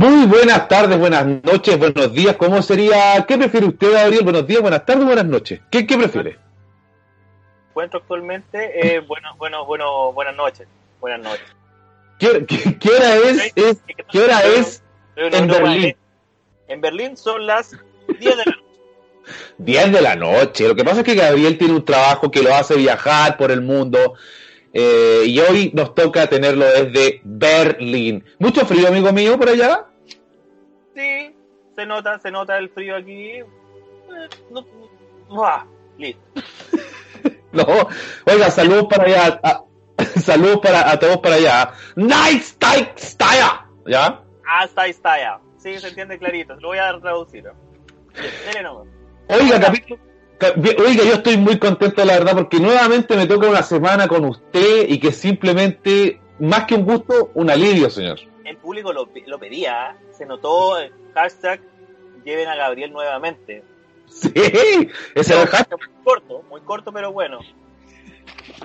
Muy buenas tardes, buenas noches, buenos días. ¿Cómo sería? ¿Qué prefiere usted, Gabriel? Buenos días, buenas tardes, buenas noches. ¿Qué, qué prefiere? Encuentro actualmente, eh, bueno, bueno, bueno, buenas noches. Buenas noches. ¿Qué, qué, qué hora es, es- ¿Qué hora es en Berlín? En Berlín son las 10 de la noche. 10 de la noche. Lo que pasa es que Gabriel tiene un trabajo que lo hace viajar por el mundo. eh, y hoy nos toca tenerlo desde Berlín. ¿Mucho frío, amigo mío, por allá? Se nota, se nota el frío aquí. Eh, no- no- ¡Buah! listo. No. Oiga, saludos para allá. a- saludos para, a todos para allá. Nice Style. ¿Ya? Hasta ahí está ya. Sí, se entiende clarito. Lo voy a traducir. Bien, nomás. Oiga, capítulo- ca- oiga, yo estoy muy contento, la verdad, porque nuevamente me toca una semana con usted y que simplemente, más que un gusto, un alivio, señor. El público lo, lo pedía. ¿eh? Se notó el hashtag lleven a Gabriel nuevamente. Sí, ese era el hashtag. Muy corto, muy corto, pero bueno.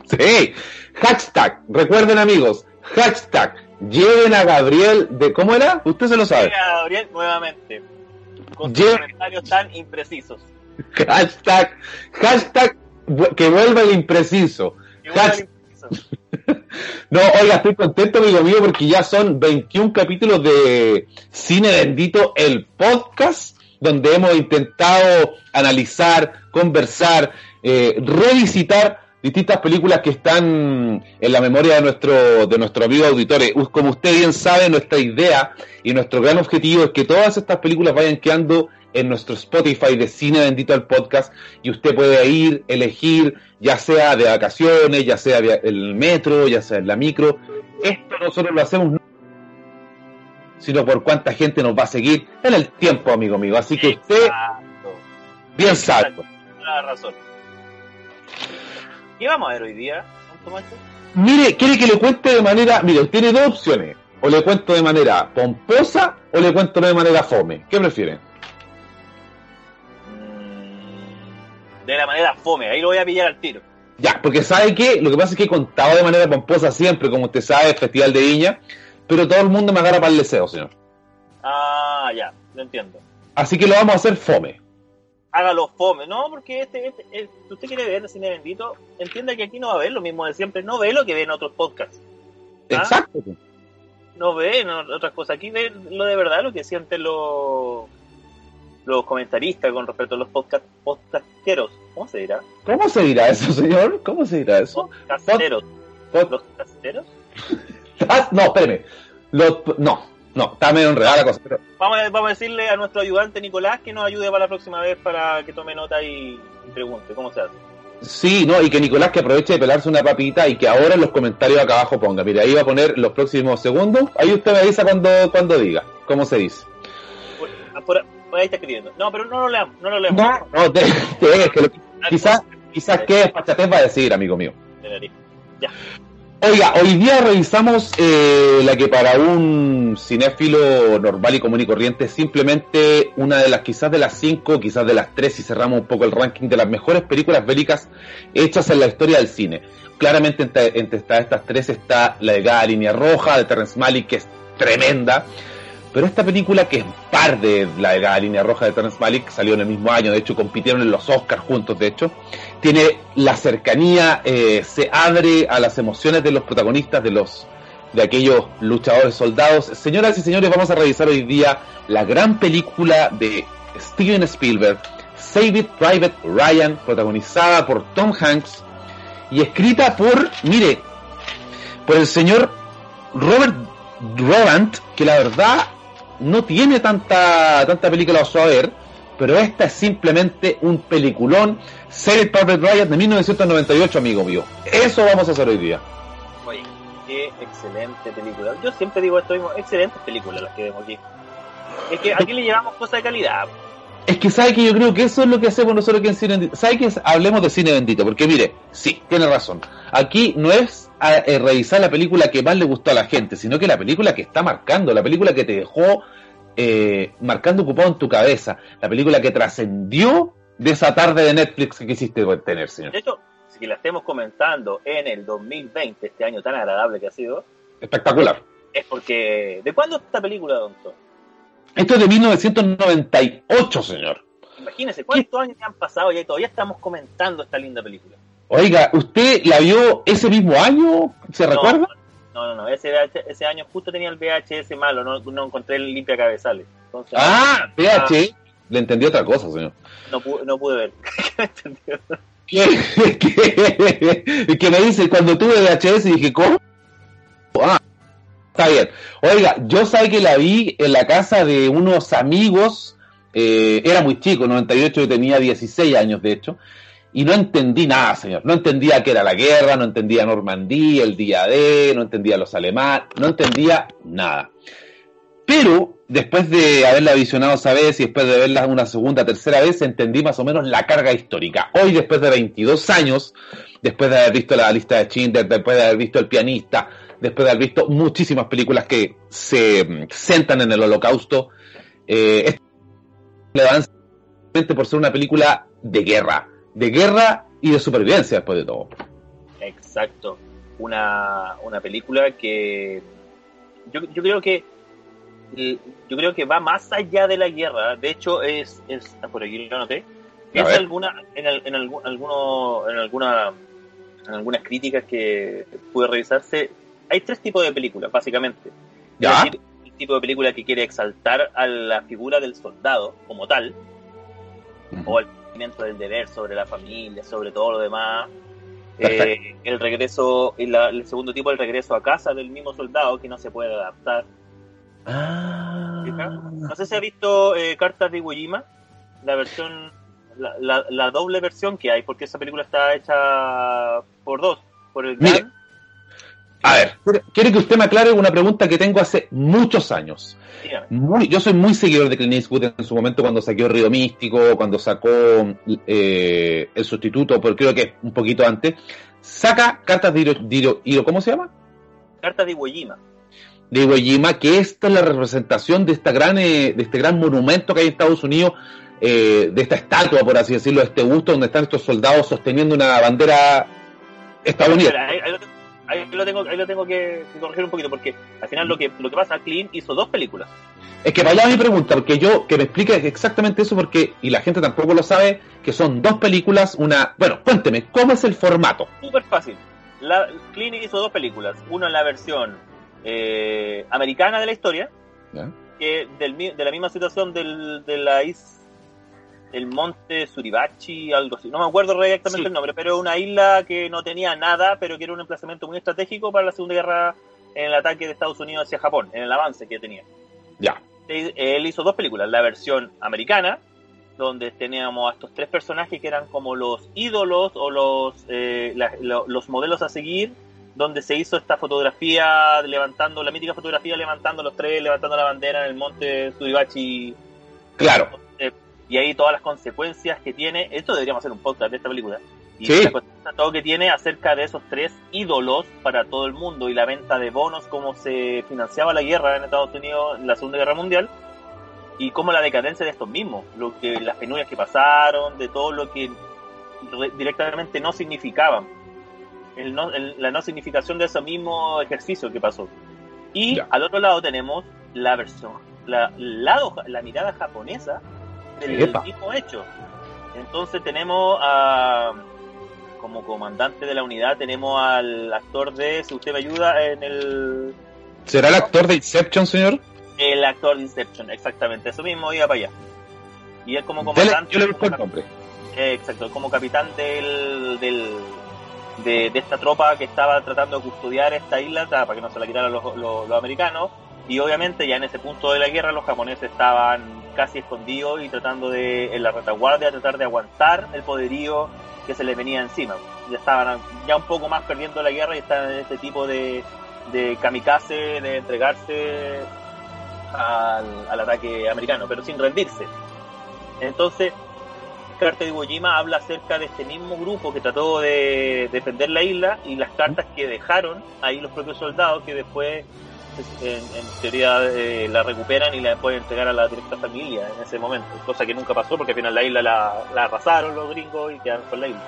Sí, hashtag. Recuerden, amigos, hashtag. Lleven a Gabriel de. ¿Cómo era? Usted se lo sabe. Lleven a Gabriel nuevamente. Con sus comentarios tan imprecisos. Hashtag. Hashtag. Que vuelva el impreciso. Que vuelva Hashtag. el impreciso. No, oiga, estoy contento, amigo mío, porque ya son 21 capítulos de Cine Bendito, el podcast, donde hemos intentado analizar, conversar, eh, revisitar distintas películas que están en la memoria de nuestro, de nuestro amigo auditores. Us- Como usted bien sabe, nuestra idea y nuestro gran objetivo es que todas estas películas vayan quedando en nuestro Spotify de Cine Bendito al podcast y usted puede ir, elegir, ya sea de vacaciones, ya sea en el metro, ya sea en la micro. Esto nosotros lo hacemos no sino por cuánta gente nos va a seguir en el tiempo, amigo mío. Así que usted bien. Toda la razón. ¿Qué vamos a ver hoy día, Tomacho? Mire, quiere que le cuente de manera, mire, tiene dos opciones. O le cuento de manera pomposa o le cuento de manera fome. ¿Qué prefiere? De la manera fome, ahí lo voy a pillar al tiro. Ya, porque sabe que lo que pasa es que he contado de manera pomposa siempre, como usted sabe, el Festival de Viña, pero todo el mundo me agarra para el deseo, señor. Ah, ya, lo entiendo. Así que lo vamos a hacer fome. Hágalo fome, ¿no? Porque este, este, si usted quiere ver el cine bendito, entienda que aquí no va a ver lo mismo de siempre, no ve lo que ve en otros podcasts, ¿Ah? Exacto. no ve en otras cosas, aquí ve lo de verdad, lo que sienten los los comentaristas con respecto a los podcast, podcasteros, ¿cómo se dirá? ¿Cómo se dirá eso, señor? ¿Cómo se dirá eso? Podcasteros, Pod- los casteros. No, espéreme. Lo- no, no, está medio enredada la cosa. pero- Vamos a, vamos a decirle a nuestro ayudante Nicolás que nos ayude para la próxima vez para que tome nota y, y pregunte cómo se hace. Sí, no, y que Nicolás que aproveche de pelarse una papita y que ahora en los comentarios acá abajo ponga. Mire, ahí va a poner los próximos segundos. Ahí usted me avisa cuando, cuando diga. ¿Cómo se dice? Por- por ahí está escribiendo. No, pero no lo leamos, no lo leamos. No, no, te, te- que lo- quizás, quizás que desfachatez va a decir, amigo mío. Oiga, hoy día revisamos eh, la que para un cinéfilo normal y común y corriente es simplemente una de las, quizás de las cinco, quizás de las tres, si cerramos un poco el ranking de las mejores películas bélicas hechas en la historia del cine. Claramente entre, entre esta- estas tres está la delgada línea roja de Terrence Malick, que es tremenda. Pero esta película, que es par de la delgada línea roja de Terrence Malick, salió en el mismo año, de hecho compitieron en los Oscars juntos, de hecho, tiene la cercanía, eh, se abre a las emociones de los protagonistas, de los de aquellos luchadores soldados. Señoras y señores, vamos a revisar hoy día la gran película de Steven Spielberg, Save It Private Ryan, protagonizada por Tom Hanks y escrita por, mire, por el señor Robert Roland, que la verdad no tiene tanta, tanta película a ver, pero esta es simplemente un peliculón. Save It Private Ryan de 1998, amigo mío. Eso vamos a hacer hoy día. Oye, qué excelente película. Yo siempre digo esto mismo, excelentes películas las que vemos aquí. Es que aquí le llevamos cosas de calidad. Es que sabe que yo creo que eso es lo que hacemos nosotros aquí en Cine Bendito. ¿Sabe que hablemos de cine bendito? Porque mire, sí, tiene razón. Aquí no es a, eh, revisar la película que más le gustó a la gente, sino que la película que está marcando, la película que te dejó eh, marcando ocupado en tu cabeza, la película que trascendió de esa tarde de Netflix que quisiste tener, señor. De hecho, si la estemos comentando en el 2020, este año tan agradable que ha sido. Espectacular. Es porque... ¿De cuándo esta película, Don Tom? Esto es de 1998, señor. Imagínese, ¿cuántos años han pasado y todavía estamos comentando esta linda película? Oiga, ¿usted la vio ese mismo año? ¿Se recuerda? No, no, no, ese, ese año justo tenía el VHS malo, no, no encontré el limpia cabezales. ah, VHS. Ah, le entendí otra cosa, señor. No, pude, no pude ver. ¿Qué, ¿Qué, que me dice, cuando tuve VHS dije, ¿cómo? Ah, Está bien. Oiga, yo sabía que la vi en la casa de unos amigos, eh, era muy chico, 98 yo tenía 16 años de hecho, y no entendí nada, señor. No entendía qué era la guerra, no entendía Normandía, el día D, no entendía los alemanes, no entendía nada. Pero después de haberla visionado esa vez y después de verla una segunda, tercera vez, entendí más o menos la carga histórica. Hoy, después de 22 años, después de haber visto la lista de Schindler, después de haber visto El pianista, después de haber visto muchísimas películas que se mm, sentan en el holocausto. Eh, por ser una película de guerra, de guerra y de supervivencia después de todo. Exacto, una, una película que yo, yo creo que yo creo que va más allá de la guerra. De hecho, es, es por aquí lo noté. Es alguna, en, en, alguno, en, alguna, en algunas críticas que pude revisarse, hay tres tipos de películas, básicamente. ¿Ya? el tipo de película que quiere exaltar a la figura del soldado como tal, o el del deber sobre la familia, sobre todo lo demás. Eh, el regreso, el segundo tipo, el regreso a casa del mismo soldado que no se puede adaptar. Ah. No sé si ha visto eh, Cartas de Iwo Jima, la versión, la, la, doble versión que hay, porque esa película está hecha por dos, por el gran a ver, quiere que usted me aclare una pregunta que tengo hace muchos años. Muy, yo soy muy seguidor de Clint Eastwood en su momento cuando sacó Río Místico, cuando sacó eh, El Sustituto, pero creo que un poquito antes. Saca Cartas de Hiro, ¿cómo se llama? Cartas de Iwo Jima. De Iwo Jima, que esta es la representación de, esta gran, eh, de este gran monumento que hay en Estados Unidos, eh, de esta estatua, por así decirlo, de este busto donde están estos soldados sosteniendo una bandera estadounidense ahí lo tengo, ahí lo tengo que, corregir un poquito, porque al final lo que, lo que pasa, Clint hizo dos películas. Es que vaya mi pregunta, porque yo, que me explique exactamente eso, porque, y la gente tampoco lo sabe, que son dos películas, una, bueno, cuénteme, ¿cómo es el formato? Súper fácil. La, Clint hizo dos películas, una en la versión eh, americana de la historia, que del, de la misma situación del, de la isla el monte Suribachi, algo así. No me acuerdo exactamente el nombre, pero una isla que no tenía nada, pero que era un emplazamiento muy estratégico para la Segunda Guerra en el ataque de Estados Unidos hacia Japón, en el avance que tenía. Ya. Él hizo dos películas, la versión americana, donde teníamos a estos tres personajes que eran como los ídolos o los, eh, los modelos a seguir, donde se hizo esta fotografía levantando, la mítica fotografía levantando los tres, levantando la bandera en el monte Suribachi. Claro y ahí todas las consecuencias que tiene. Esto deberíamos hacer un podcast de esta película. Y sí. todo que tiene acerca de esos tres ídolos para todo el mundo y la venta de bonos, cómo se financiaba la guerra en Estados Unidos en la Segunda Guerra Mundial y cómo la decadencia de estos mismos, lo que las penurias que pasaron, de todo lo que directamente no significaban, el la no significación de ese mismo ejercicio que pasó. Y al otro lado tenemos la versión, la, lado, la mirada japonesa del mismo hecho. Entonces tenemos a, como comandante de la unidad, tenemos al actor de, si usted me ayuda, en el... ¿Será el actor de Inception, señor? El actor de Inception, exactamente, eso mismo iba para allá. Y él como comandante... Yo le busco el nombre. Eh, exacto, como capitán del, del de, esta tropa que estaba tratando de custodiar esta isla para que no se la quitaran los, los, americanos. Y obviamente ya en ese punto de la guerra los japoneses estaban casi escondidos y tratando de, en la retaguardia, tratar de aguantar el poderío que se les venía encima. Ya estaban ya un poco más perdiendo la guerra y estaban en este tipo de, de kamikaze, de entregarse al, al ataque americano, pero sin rendirse. Entonces, carta de Iwo Jima habla acerca de este mismo grupo que trató de defender la isla y las cartas que dejaron ahí los propios soldados que después en, teoría eh, la recuperan y la pueden entregar a la directa familia en ese momento, cosa que nunca pasó porque al final la isla la, arrasaron los gringos y quedaron con la isla.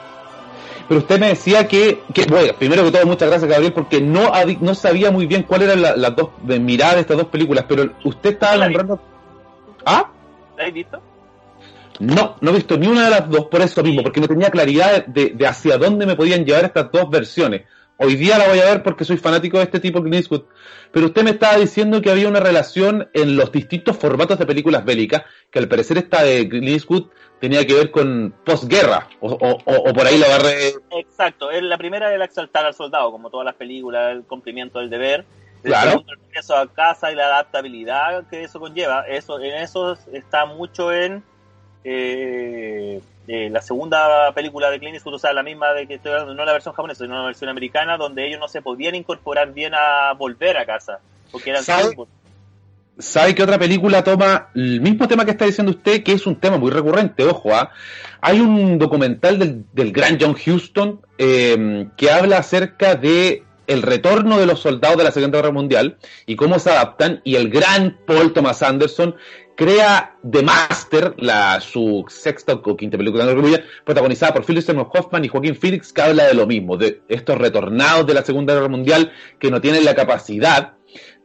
Pero usted me decía que, bueno, primero que todo, muchas gracias Gabriel, porque no, no sabía muy bien cuáles eran las dos miradas de estas dos películas, pero usted estaba nombrando... ¿Ah? ¿La has visto? No, no he visto ni una de las dos por eso mismo, porque no tenía claridad de, hacia dónde me podían llevar estas dos versiones. Hoy día la voy a ver porque soy fanático de este tipo de Clint Pero usted me estaba diciendo que había una relación en los distintos formatos de películas bélicas, que al parecer esta de Clint tenía que ver con posguerra, o, o, por ahí la agarré. Exacto, la primera era exaltar al soldado, como todas las películas, el cumplimiento del deber. claro. el regreso a casa y la adaptabilidad que eso conlleva. Eso, en eso está mucho en eh, eh, la segunda película de Clint Eastwood, o sea, la misma de que estoy hablando, no la versión japonesa, sino la versión americana, donde ellos no se podían incorporar bien a volver a casa, porque eran ¿Sabe? ¿Sabe qué otra película toma el mismo tema que está diciendo usted, que es un tema muy recurrente? Ojo, ¿ah? hay un documental del, del gran John Huston eh, que habla acerca de el retorno de los soldados de la Segunda Guerra Mundial y cómo se adaptan, y el gran Paul Thomas Anderson crea The Master, la, su sexta o quinta película de protagonizada por Philip Seymour Hoffman y Joaquín Phoenix, que habla de lo mismo, de estos retornados de la Segunda Guerra Mundial que no tienen la capacidad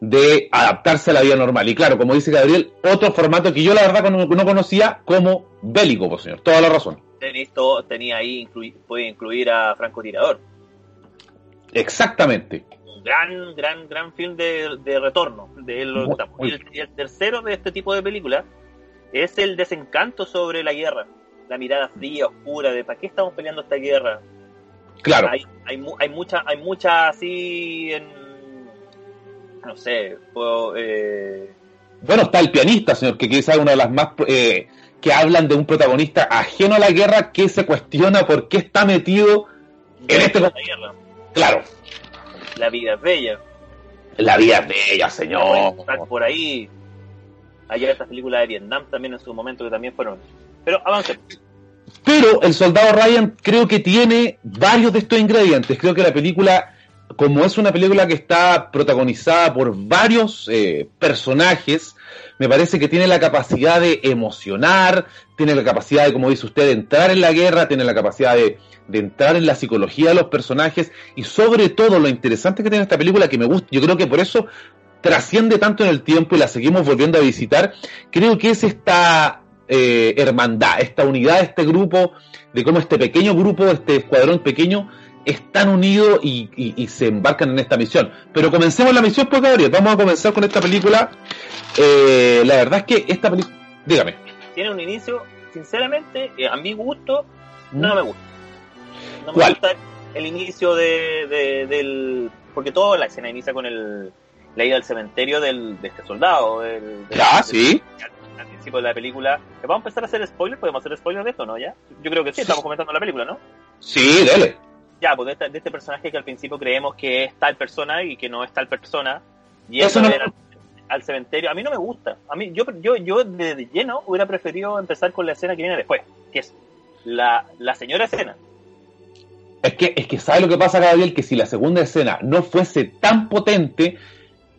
de adaptarse a la vida normal. Y claro, como dice Gabriel, otro formato que yo la verdad no, conocía como bélico, por señor. Toda la razón. Esto tenía ahí, puede incluir a Franco Tirador. Exactamente gran, gran, gran film de, de retorno. De y, el, tercero de este tipo de películas es el desencanto sobre la guerra. La mirada fría, oscura, de ¿para qué estamos peleando esta guerra? Claro. Hay, hay, hay mucha, hay mucha así en. No sé. Eh, bueno, está el pianista, señor, que quizás una de las más. Eh, que hablan de un protagonista ajeno a la guerra que se cuestiona por qué está metido en este. Guerra. Claro, la vida es bella. La vida es bella, señor. Por ahí. Hay estas películas de Vietnam también en su momento que también fueron. Pero avance. Pero el soldado Ryan creo que tiene varios de estos ingredientes. Creo que la película, como es una película que está protagonizada por varios eh, personajes, me parece que tiene la capacidad de emocionar, tiene la capacidad de, como dice usted, de entrar en la guerra, tiene la capacidad de, de entrar en la psicología de los personajes y sobre todo lo interesante que tiene esta película que me gusta, yo creo que por eso trasciende tanto en el tiempo y la seguimos volviendo a visitar, creo que es esta eh, hermandad, esta unidad, este grupo, de cómo este pequeño grupo, este escuadrón pequeño, están unidos y, se embarcan en esta misión. Pero comencemos la misión, pues Gabriel, vamos a comenzar con esta película. Eh, la verdad es que esta película, dígame. Tiene un inicio, sinceramente, eh, a mi gusto, no me gusta no me gusta el inicio de, del... Porque toda la escena inicia con el, la ida al cementerio del, de este soldado. Del, ya, sí. Al, principio de la película. ¿Vamos a empezar a hacer spoilers? ¿Podemos hacer spoilers de esto, no? ¿Ya? Yo creo que sí, estamos comentando la película, ¿no? Sí, dale. Ya, pues de este, de este personaje que al principio creemos que es tal persona y que no es tal persona. Y eso no... al, cementerio. A mí no me gusta. A mí, yo, yo, yo de lleno hubiera preferido empezar con la escena que viene después, que es la, la señora escena es que, es que sabe lo que pasa, Gabriel, que si la segunda escena no fuese tan potente,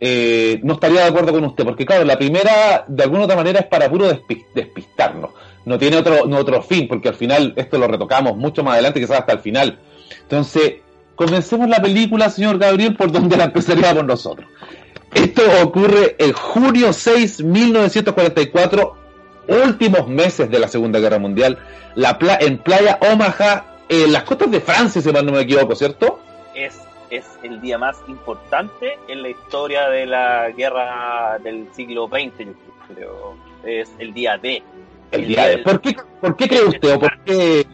eh, no estaría de acuerdo con usted, porque claro, la primera de alguna otra manera es para puro despistarnos, no tiene otro, otro fin, porque al final esto lo retocamos mucho más adelante, quizás hasta el final. Entonces, comencemos la película, señor Gabriel, por donde la empezaríamos nosotros. Esto ocurre el junio 6, 1944, últimos meses de la Segunda Guerra Mundial, la en Playa Omaha, en las costas de Francia, si mal no me equivoco, ¿cierto? Es, es el día más importante en la historia de la guerra del siglo XX, yo creo. Es el día D. El día de... ¿Por qué, ¿Por qué cree usted o por qué...?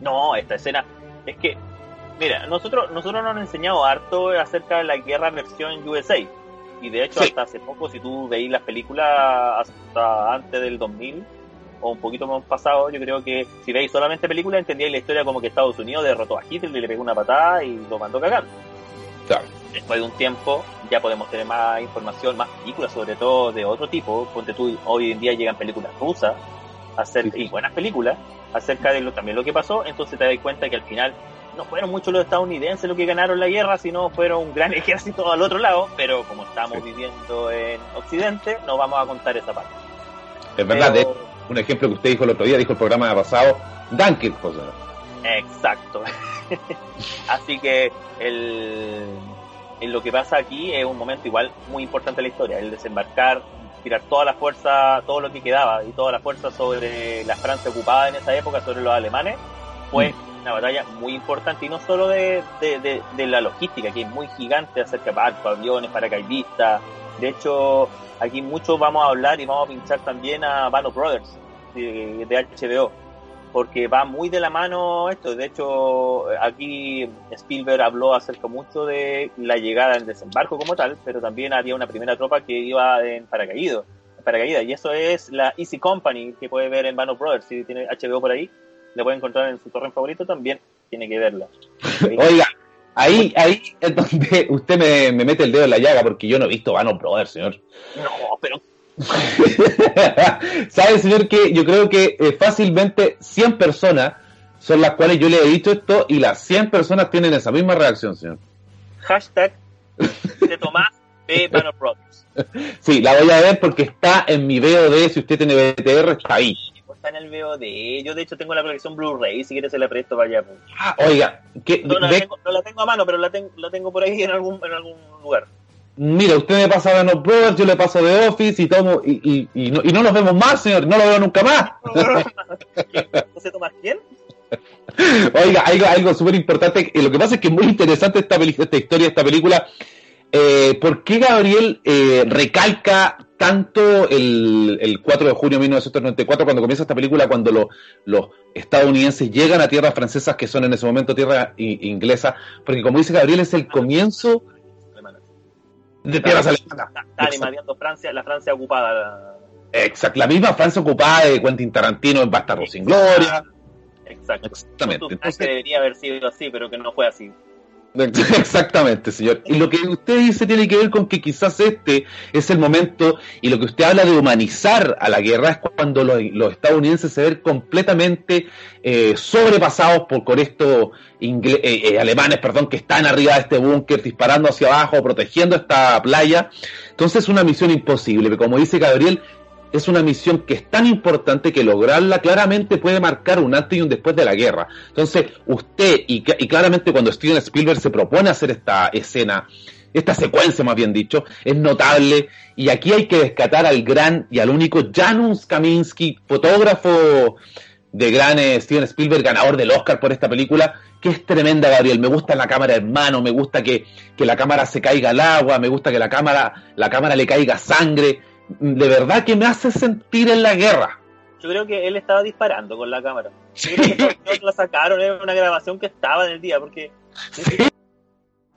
No, esta escena... Es que, mira, nosotros, nosotros nos han enseñado harto acerca de la guerra versión USA. Y de hecho, Sí. hasta hace poco, si tú veis las películas hasta antes del 2000, o un poquito más pasado, yo creo que si veis solamente películas, entendíais la historia como que Estados Unidos derrotó a Hitler y le pegó una patada y lo mandó a cagar. Claro. Después de un tiempo, ya podemos tener más información, más películas, sobre todo de otro tipo. Ponte tú, hoy en día llegan películas rusas, acerca, Sí. y buenas películas, acerca de lo, también lo que pasó. Entonces te das cuenta que al final no fueron muchos los estadounidenses los que ganaron la guerra, sino fueron un gran ejército al otro lado. Pero como estamos Sí. viviendo en Occidente, no vamos a contar esa parte. Es verdad, Pero- de- un ejemplo que usted dijo el otro día, dijo el programa pasado, Dunkirk, José. Exacto. Así que el, el lo que pasa aquí es un momento igual muy importante en la historia, el desembarcar, tirar toda la fuerza, todo lo que quedaba y toda la fuerza sobre la Francia ocupada en esa época, sobre los alemanes, fue una batalla muy importante y no solo de, de, de- de la logística, que es muy gigante de barcos, aviones, paracaidistas. De hecho, aquí mucho vamos a hablar y vamos a pinchar también a Band of Brothers de, de HBO porque va muy de la mano esto. De hecho, aquí Spielberg habló acerca mucho de la llegada del desembarco como tal, pero también había una primera tropa que iba en paracaídas. en paracaídas y eso es la Easy Company que puede ver en Band of Brothers. Si tiene HBO por ahí, le puede encontrar en su torrent favorito también. Tiene que verla. Oiga, ahí, ahí es donde usted me, me mete el dedo en la llaga, porque yo no he visto Vanos Brothers, señor. No, pero ¿Sabe, señor, que yo creo que eh, fácilmente 100 personas son las cuales yo le he dicho esto y las 100 personas tienen esa misma reacción, señor? hashtag de Tomás de Band of Brothers. Sí, la voy a ver porque está en mi VOD, si usted tiene BTR, está ahí. Está en el VOD. Yo, de hecho, tengo la colección Blu-ray. Si quieres, se la presto para allá. pues. Ah, oiga, que, No la, tengo, no la tengo a mano, pero la, ten- la tengo por ahí en algún, en algún lugar. mira, usted me pasa Vanos Brothers, yo le paso de Office y tomo, y, y, y no, y no nos vemos más, señor, no lo veo nunca más. ¿Quién? ¿José Tomás quién? Oiga, algo, algo súper importante. eh, Lo que pasa es que es muy interesante esta, esta historia, esta película. Eh, ¿Por qué Gabriel eh, recalca tanto el, el 4 de junio de 1994 cuando comienza esta película, cuando lo- los estadounidenses llegan a tierras francesas que son en ese momento tierras inglesas? Porque como dice Gabriel, es el comienzo Alemana. de tierras alemanas. Está- Francia, la Francia ocupada. la- Exacto, la misma Francia ocupada de Quentin Tarantino en Bastardo sin Gloria. Exacto. Exactamente. Entonces, que debería haber sido así, pero que no fue así. Exactamente, señor. Y lo que usted dice tiene que ver con que quizás este es el momento, y lo que usted habla de humanizar a la guerra es cuando los, estadounidenses se ven completamente eh, sobrepasados por con estos eh, eh, alemanes, perdón, que están arriba de este búnker disparando hacia abajo, protegiendo esta playa. Entonces es una misión imposible, como dice Gabriel, es una misión que es tan importante que lograrla claramente puede marcar un antes y un después de la guerra. Entonces, usted, y, cl- y claramente cuando Steven Spielberg se propone hacer esta escena, esta secuencia más bien dicho, es notable, y aquí hay que rescatar al gran y al único Janusz Kaminski, fotógrafo de gran eh, Steven Spielberg, ganador del Oscar por esta película, que es tremenda, Gabriel. Me gusta la cámara en mano, me gusta que, que la cámara se caiga al agua, me gusta que la cámara, la cámara le caiga sangre. De verdad que me hace sentir en la guerra. Yo creo que él estaba disparando con la cámara. Yo creo que la sacaron, era una grabación que estaba en el día, porque...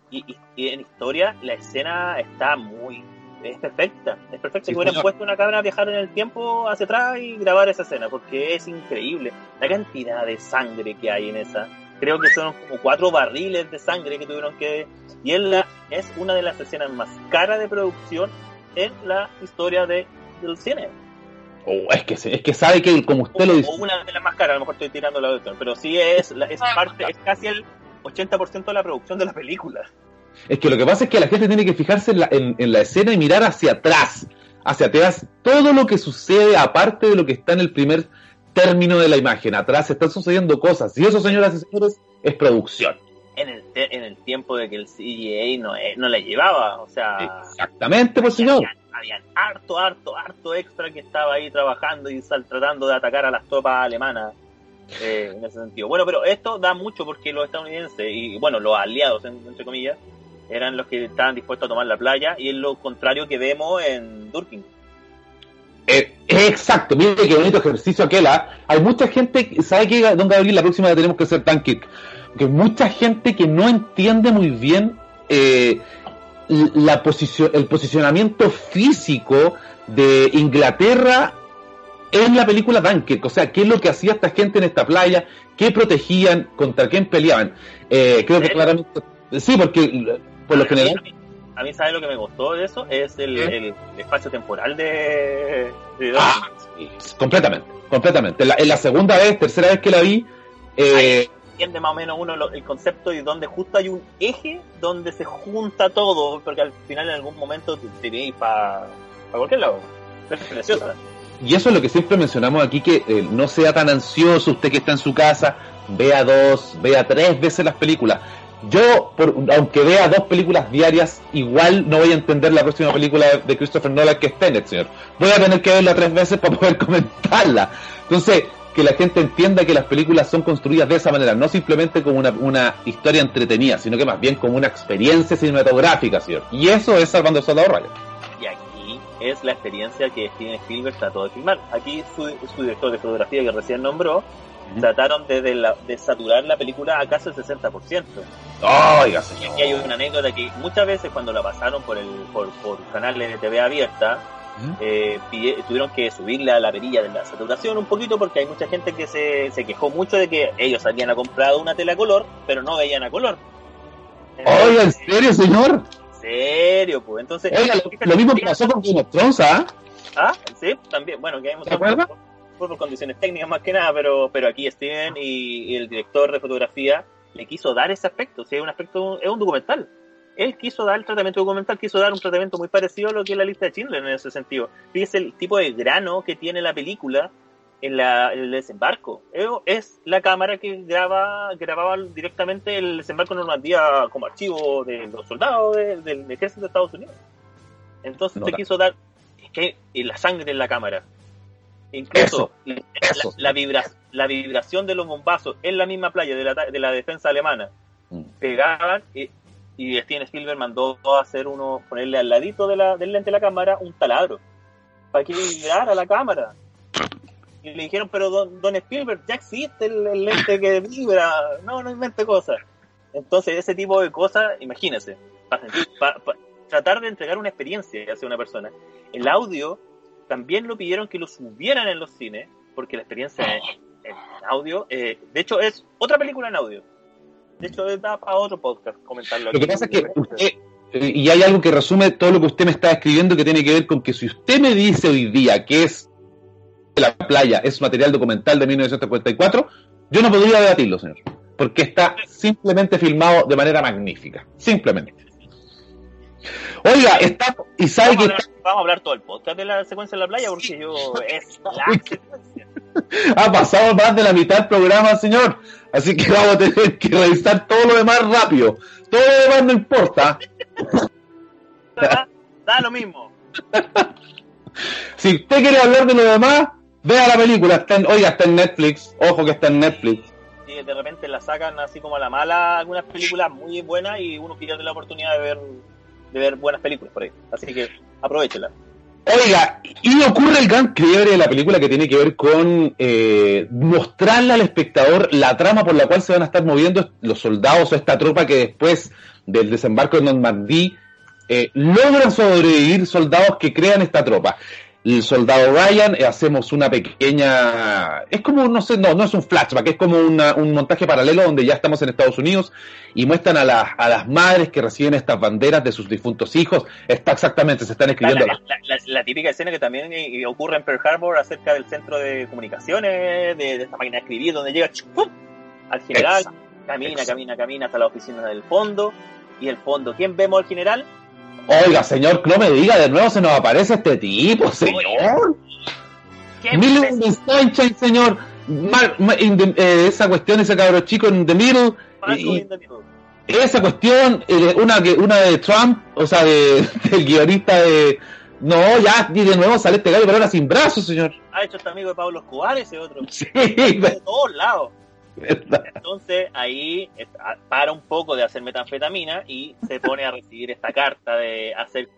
Y, y- y en historia la escena está muy... Es perfecta, es perfecta. Sí, que hubieran señor. puesto una cámara a viajar en el tiempo hacia atrás y grabar esa escena, porque es increíble. La cantidad de sangre que hay en esa. Creo que son como cuatro barriles de sangre que tuvieron que... Y es, la, es una de las escenas más caras de producción en la historia de, del cine. Oh, es, que, se- es que sabe que, como usted lo dice, o una de las más caras, a lo mejor estoy tirando la cuestión, pero sí es, la- es parte, es casi el 80% de la producción de la película. es que lo que pasa es que la gente tiene que fijarse en la, en- en la escena y mirar hacia atrás, hacia atrás, todo lo que sucede aparte de lo que está en el primer término de la imagen. Atrás están sucediendo cosas, y eso, señoras y señores, es producción. En el, te- en el tiempo de que el CGA no, eh, no la llevaba, o sea, Exactamente, pues señor. habían, habían harto, harto, harto extra que estaba ahí trabajando y sal- tratando de atacar a las tropas alemanas. eh, en ese sentido. Bueno, pero esto da mucho porque los estadounidenses y, bueno, los aliados, en- entre comillas, eran los que estaban dispuestos a tomar la playa y es lo contrario que vemos en Durkin. Eh, exacto, mire qué bonito ejercicio aquel. ¿ah? Hay mucha gente, ¿sabe qué, don Gabriel? La próxima tenemos que hacer tan Que mucha gente que no entiende muy bien eh, la posición, el posicionamiento físico de Inglaterra en la película Dunkirk, o sea, qué es lo que hacía esta gente en esta playa, qué protegían, contra quién peleaban. Eh, creo que claramente, sí, porque por lo general... A mí, ¿sabes lo que me gustó de eso? Es el, espacio temporal de... ah, completamente, completamente. En la, segunda vez, tercera vez que la vi... Eh, entiende más o menos uno el concepto y donde justo hay un eje donde se junta todo, porque al final en algún momento te, te para cualquier lado. Y eso es lo que siempre mencionamos aquí, que eh, no sea tan ansioso usted que está en su casa, vea dos, vea tres veces las películas. Yo, por, aunque vea dos películas diarias, igual no voy a entender la próxima película de Christopher Nolan que es Tenet, señor. Voy a tener que verla tres veces para poder comentarla. Entonces, que la gente entienda que las películas son construidas de esa manera, no simplemente como una, una historia entretenida, sino que más bien como una experiencia cinematográfica, señor. Y eso es Salvando el Soldado Ryan es la experiencia que Steven Spielberg trató de filmar. Aquí su, director de fotografía que recién nombró, trataron de, de, saturar la película a casi el 60%. Oiga, Y hay una anécdota que muchas veces cuando la pasaron por el por, por canales de TV abierta, eh, tuvieron que subirle a la perilla de la saturación un poquito porque hay mucha gente que se, se quejó mucho de que ellos habían comprado una tela color, pero no veían a color. Oiga, ¿en serio, señor? serio, pues. Entonces, lo, mismo que pasó con Game of Thrones, ¿ah? Ah, sí, también. Bueno, Game of Thrones fue por condiciones técnicas más que nada, pero, pero aquí Steven y, el director de fotografía le quiso dar ese aspecto. O sea, es un aspecto, es un documental. Él quiso dar el tratamiento documental, quiso dar un tratamiento muy parecido a lo que es la lista de Schindler en ese sentido. Fíjese el tipo de grano que tiene la película en, la, el desembarco. Es la cámara que graba grababa directamente el desembarco en Normandía como archivo de los soldados del ejército de Estados Unidos. Entonces se quiso dar que la sangre en la cámara. Incluso la, la, vibración de los bombazos en la misma playa de la, de la defensa alemana mm. pegaban y, y Steven Spielberg mandó a hacer uno, ponerle al ladito de la, del lente de la cámara un taladro para que vibrara la cámara y le dijeron, pero don, Spielberg, ya existe el, lente que vibra, no, no invente cosas. Entonces, ese tipo de cosas, imagínense, para, tratar de entregar una experiencia hacia una persona. El audio también lo pidieron que lo subieran en los cines, porque la experiencia en, audio, eh, de hecho, es otra película en audio. De hecho, da para otro podcast comentarlo. Lo que pasa es que usted, y hay algo que resume todo lo que usted me está escribiendo que tiene que ver con que si usted me dice hoy día que es la playa es material documental de 1954, yo no podría debatirlo, señor, porque está simplemente filmado de manera magnífica, simplemente. Oiga, está y sabe vamos que vamos a hablar todo el podcast de la secuencia en la playa porque yo es la secuencia. Ha pasado más de la mitad del programa, señor. Así que vamos a tener que revisar todo lo demás rápido. Todo lo demás no importa. da lo mismo. si usted quiere hablar de lo demás, Vea la película, está en, oiga, está en Netflix, ojo que está en Netflix. Sí, de repente la sacan así como a la mala algunas películas muy buenas y uno pierde la oportunidad de ver de ver buenas películas por ahí. Así que aprovechela. Oiga, y ocurre el gran quiebre de la película que tiene que ver con eh, mostrarle al espectador la trama por la cual se van a estar moviendo los soldados o esta tropa que después del desembarco de Normandía eh, logran sobrevivir soldados que crean esta tropa el soldado Ryan, eh, hacemos una pequeña, es como, no sé, no, no es un flashback, es como un montaje paralelo donde ya estamos en Estados Unidos y muestran a, las a las madres que reciben estas banderas de sus difuntos hijos, está exactamente, se están escribiendo. La, típica escena que también eh, ocurre en Pearl Harbor acerca del centro de comunicaciones, de, esta máquina de escribir, donde llega al general, camina, camina, camina hasta la oficina del fondo, y el fondo, ¿quién vemos al general? Oiga, señor, no me diga de nuevo, se nos aparece este tipo, señor. Middle Sunshine, señor. Eh, esa cuestión, ese cabro chico en The Middle. esa cuestión, eh, una, una de Trump, o sea, de, del guionista de. No, ya, y de nuevo sale este gallo, pero ahora sin brazos, señor. Ha hecho este amigo de Pablo Escobar, ese otro. Sí, de todos lados. Entonces ahí para un poco de hacer metanfetamina y se pone a recibir esta carta de hacer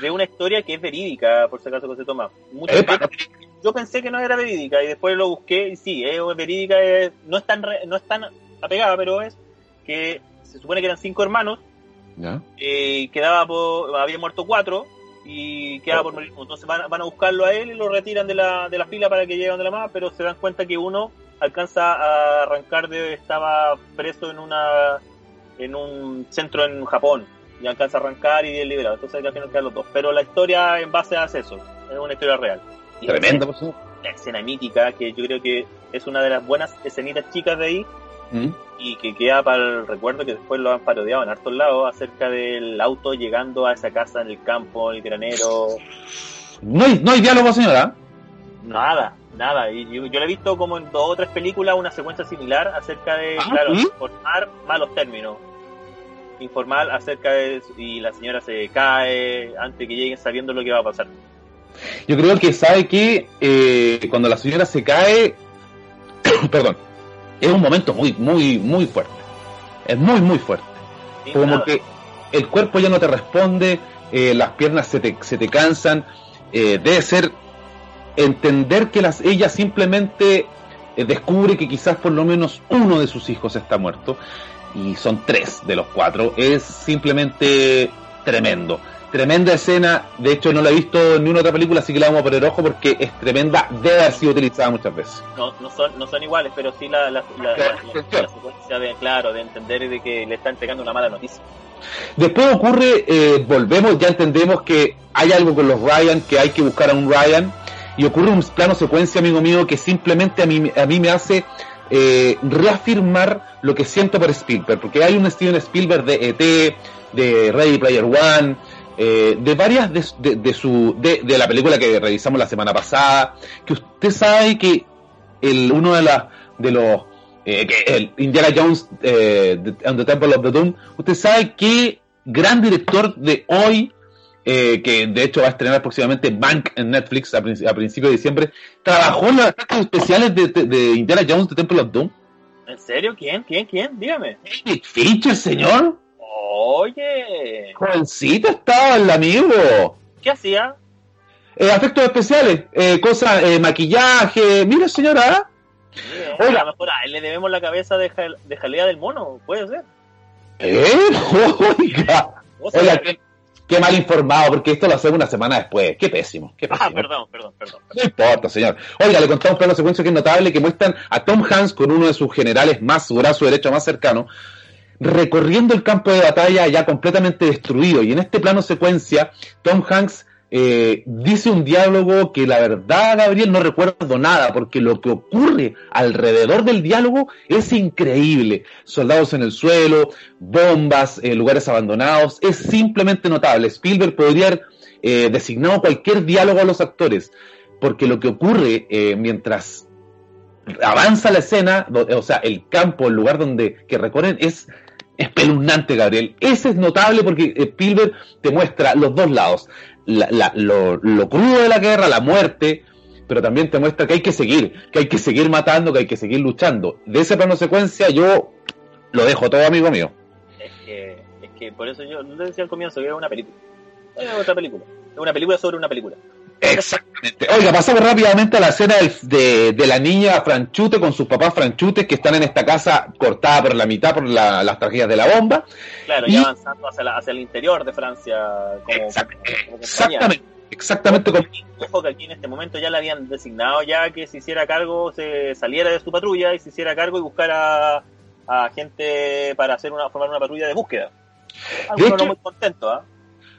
de una historia que es verídica, por si acaso que se toma. Muchas Epa, veces- yo pensé que no era verídica y después lo busqué y sí, es verídica, es- no, es tan re- no es tan apegada, pero es que se supone que eran cinco hermanos, ¿Ya? eh, quedaba por, había muerto cuatro y quedaba por morir. Entonces van, van a buscarlo a él y lo retiran de la, de la fila para que lleguen de la más, pero se dan cuenta que uno alcanza a arrancar de, estaba preso en una en un centro en Japón y alcanza a arrancar y es liberado. Entonces al final quedan los dos. Pero la historia en base a eso, es una historia real. Y Tremendo, por. La escena mítica que yo creo que es una de las buenas escenitas chicas de ahí ¿Mm? y que queda para el recuerdo que después lo han parodiado en hartos lados acerca del auto llegando a esa casa en el campo, el granero, No hay, no hay diálogo, señora. Nada, nada. Y yo, yo le he visto como en dos o tres películas una secuencia similar acerca de, Ah, claro, ¿sí? informar malos términos. Informar acerca de... y la señora se cae antes que lleguen sabiendo lo que va a pasar. Yo creo que sabe que eh, cuando la señora se cae, perdón, es un momento muy, muy, muy fuerte. Es muy, muy fuerte. Sin Como nada. que el cuerpo ya no te responde, eh, las piernas se te, se te cansan. eh, debe ser entender que las, ella simplemente eh, descubre que quizás por lo menos uno de sus hijos está muerto y son tres de los cuatro. Es simplemente tremendo. Tremenda escena, de hecho no la he visto en ninguna otra película, así que la vamos a poner ojo porque es tremenda, debe haber sido utilizada muchas veces. no, no son no son iguales, pero sí la, la, la, la- la- la secuencia de, claro, de entender de que le está entregando una mala noticia. Después ocurre, eh, volvemos, ya entendemos que hay algo con los Ryan, que hay que buscar a un Ryan, y ocurre un plano secuencia, amigo mío, que simplemente a mí, a mí me hace eh, reafirmar lo que siento por Spielberg, porque hay un Steven Spielberg de ET, de Ready Player One, eh, de varias de, de- su de, la película que revisamos la semana pasada, que usted sabe que el uno de las de los eh, que el Indiana Jones eh, the Temple of the Doom, usted sabe qué gran director de hoy eh, que de hecho va a estrenar próximamente Bank en Netflix a, princi- a principios de diciembre, trabajó en los efectos especiales de, de- de Indiana Jones The Temple of Doom. ¿En serio? ¿Quién? ¿Quién? ¿Quién? Dígame. David Fincher, señor. Oye, Jovencito estaba el amigo. ¿qué hacía? Eh, efectos especiales, eh, cosas, eh, maquillaje. Mira, señora. Mire, Oiga. A lo mejor a él le debemos la cabeza de, jal- de jalea del mono, puede ser. ¿Eh? Oiga. Oiga, qué, qué mal informado, porque esto lo hacemos una semana después. Qué pésimo, qué pésimo. ah, perdón, perdón, perdón. No importa, señor. Oiga, le contamos un plano secuencia que es notable que muestran a Tom Hanks con uno de sus generales más, su brazo derecho más cercano, recorriendo el campo de batalla ya completamente destruido. Y en este plano secuencia, Tom Hanks eh, dice un diálogo que la verdad, Gabriel, no recuerdo nada, porque lo que ocurre alrededor del diálogo es increíble. Soldados en el suelo, bombas, eh, lugares abandonados, es simplemente notable. Spielberg podría haber eh, designado cualquier diálogo a los actores, porque lo que ocurre mientras avanza la escena, o sea, el campo, el lugar donde que recorren es espeluznante, Gabriel. Ese es notable porque eh, Spielberg te muestra los dos lados, la- la- lo, lo crudo de la guerra, la muerte, pero también te muestra que hay que seguir, que hay que seguir matando, que hay que seguir luchando. De ese plano secuencia yo lo dejo todo, amigo mío. Es que, es que por eso yo no decía al comienzo que era una película. Es otra película. Es una película sobre una película. Exactamente. Oiga, pasamos rápidamente a la escena del- de, de la niña Franchute con sus papás Franchutes que están en esta casa cortada por la mitad por la- las tragedias de la bomba. Claro, Y- y avanzando hacia, la- hacia el interior de Francia como, Exact- como. Exactamente. Exactamente como Ojo que aquí en este momento ya le habían designado ya que se hiciera cargo, se saliera de su patrulla y se hiciera cargo y buscara a gente para hacer una formar una patrulla de búsqueda. Algunos no muy contentos, ¿ah?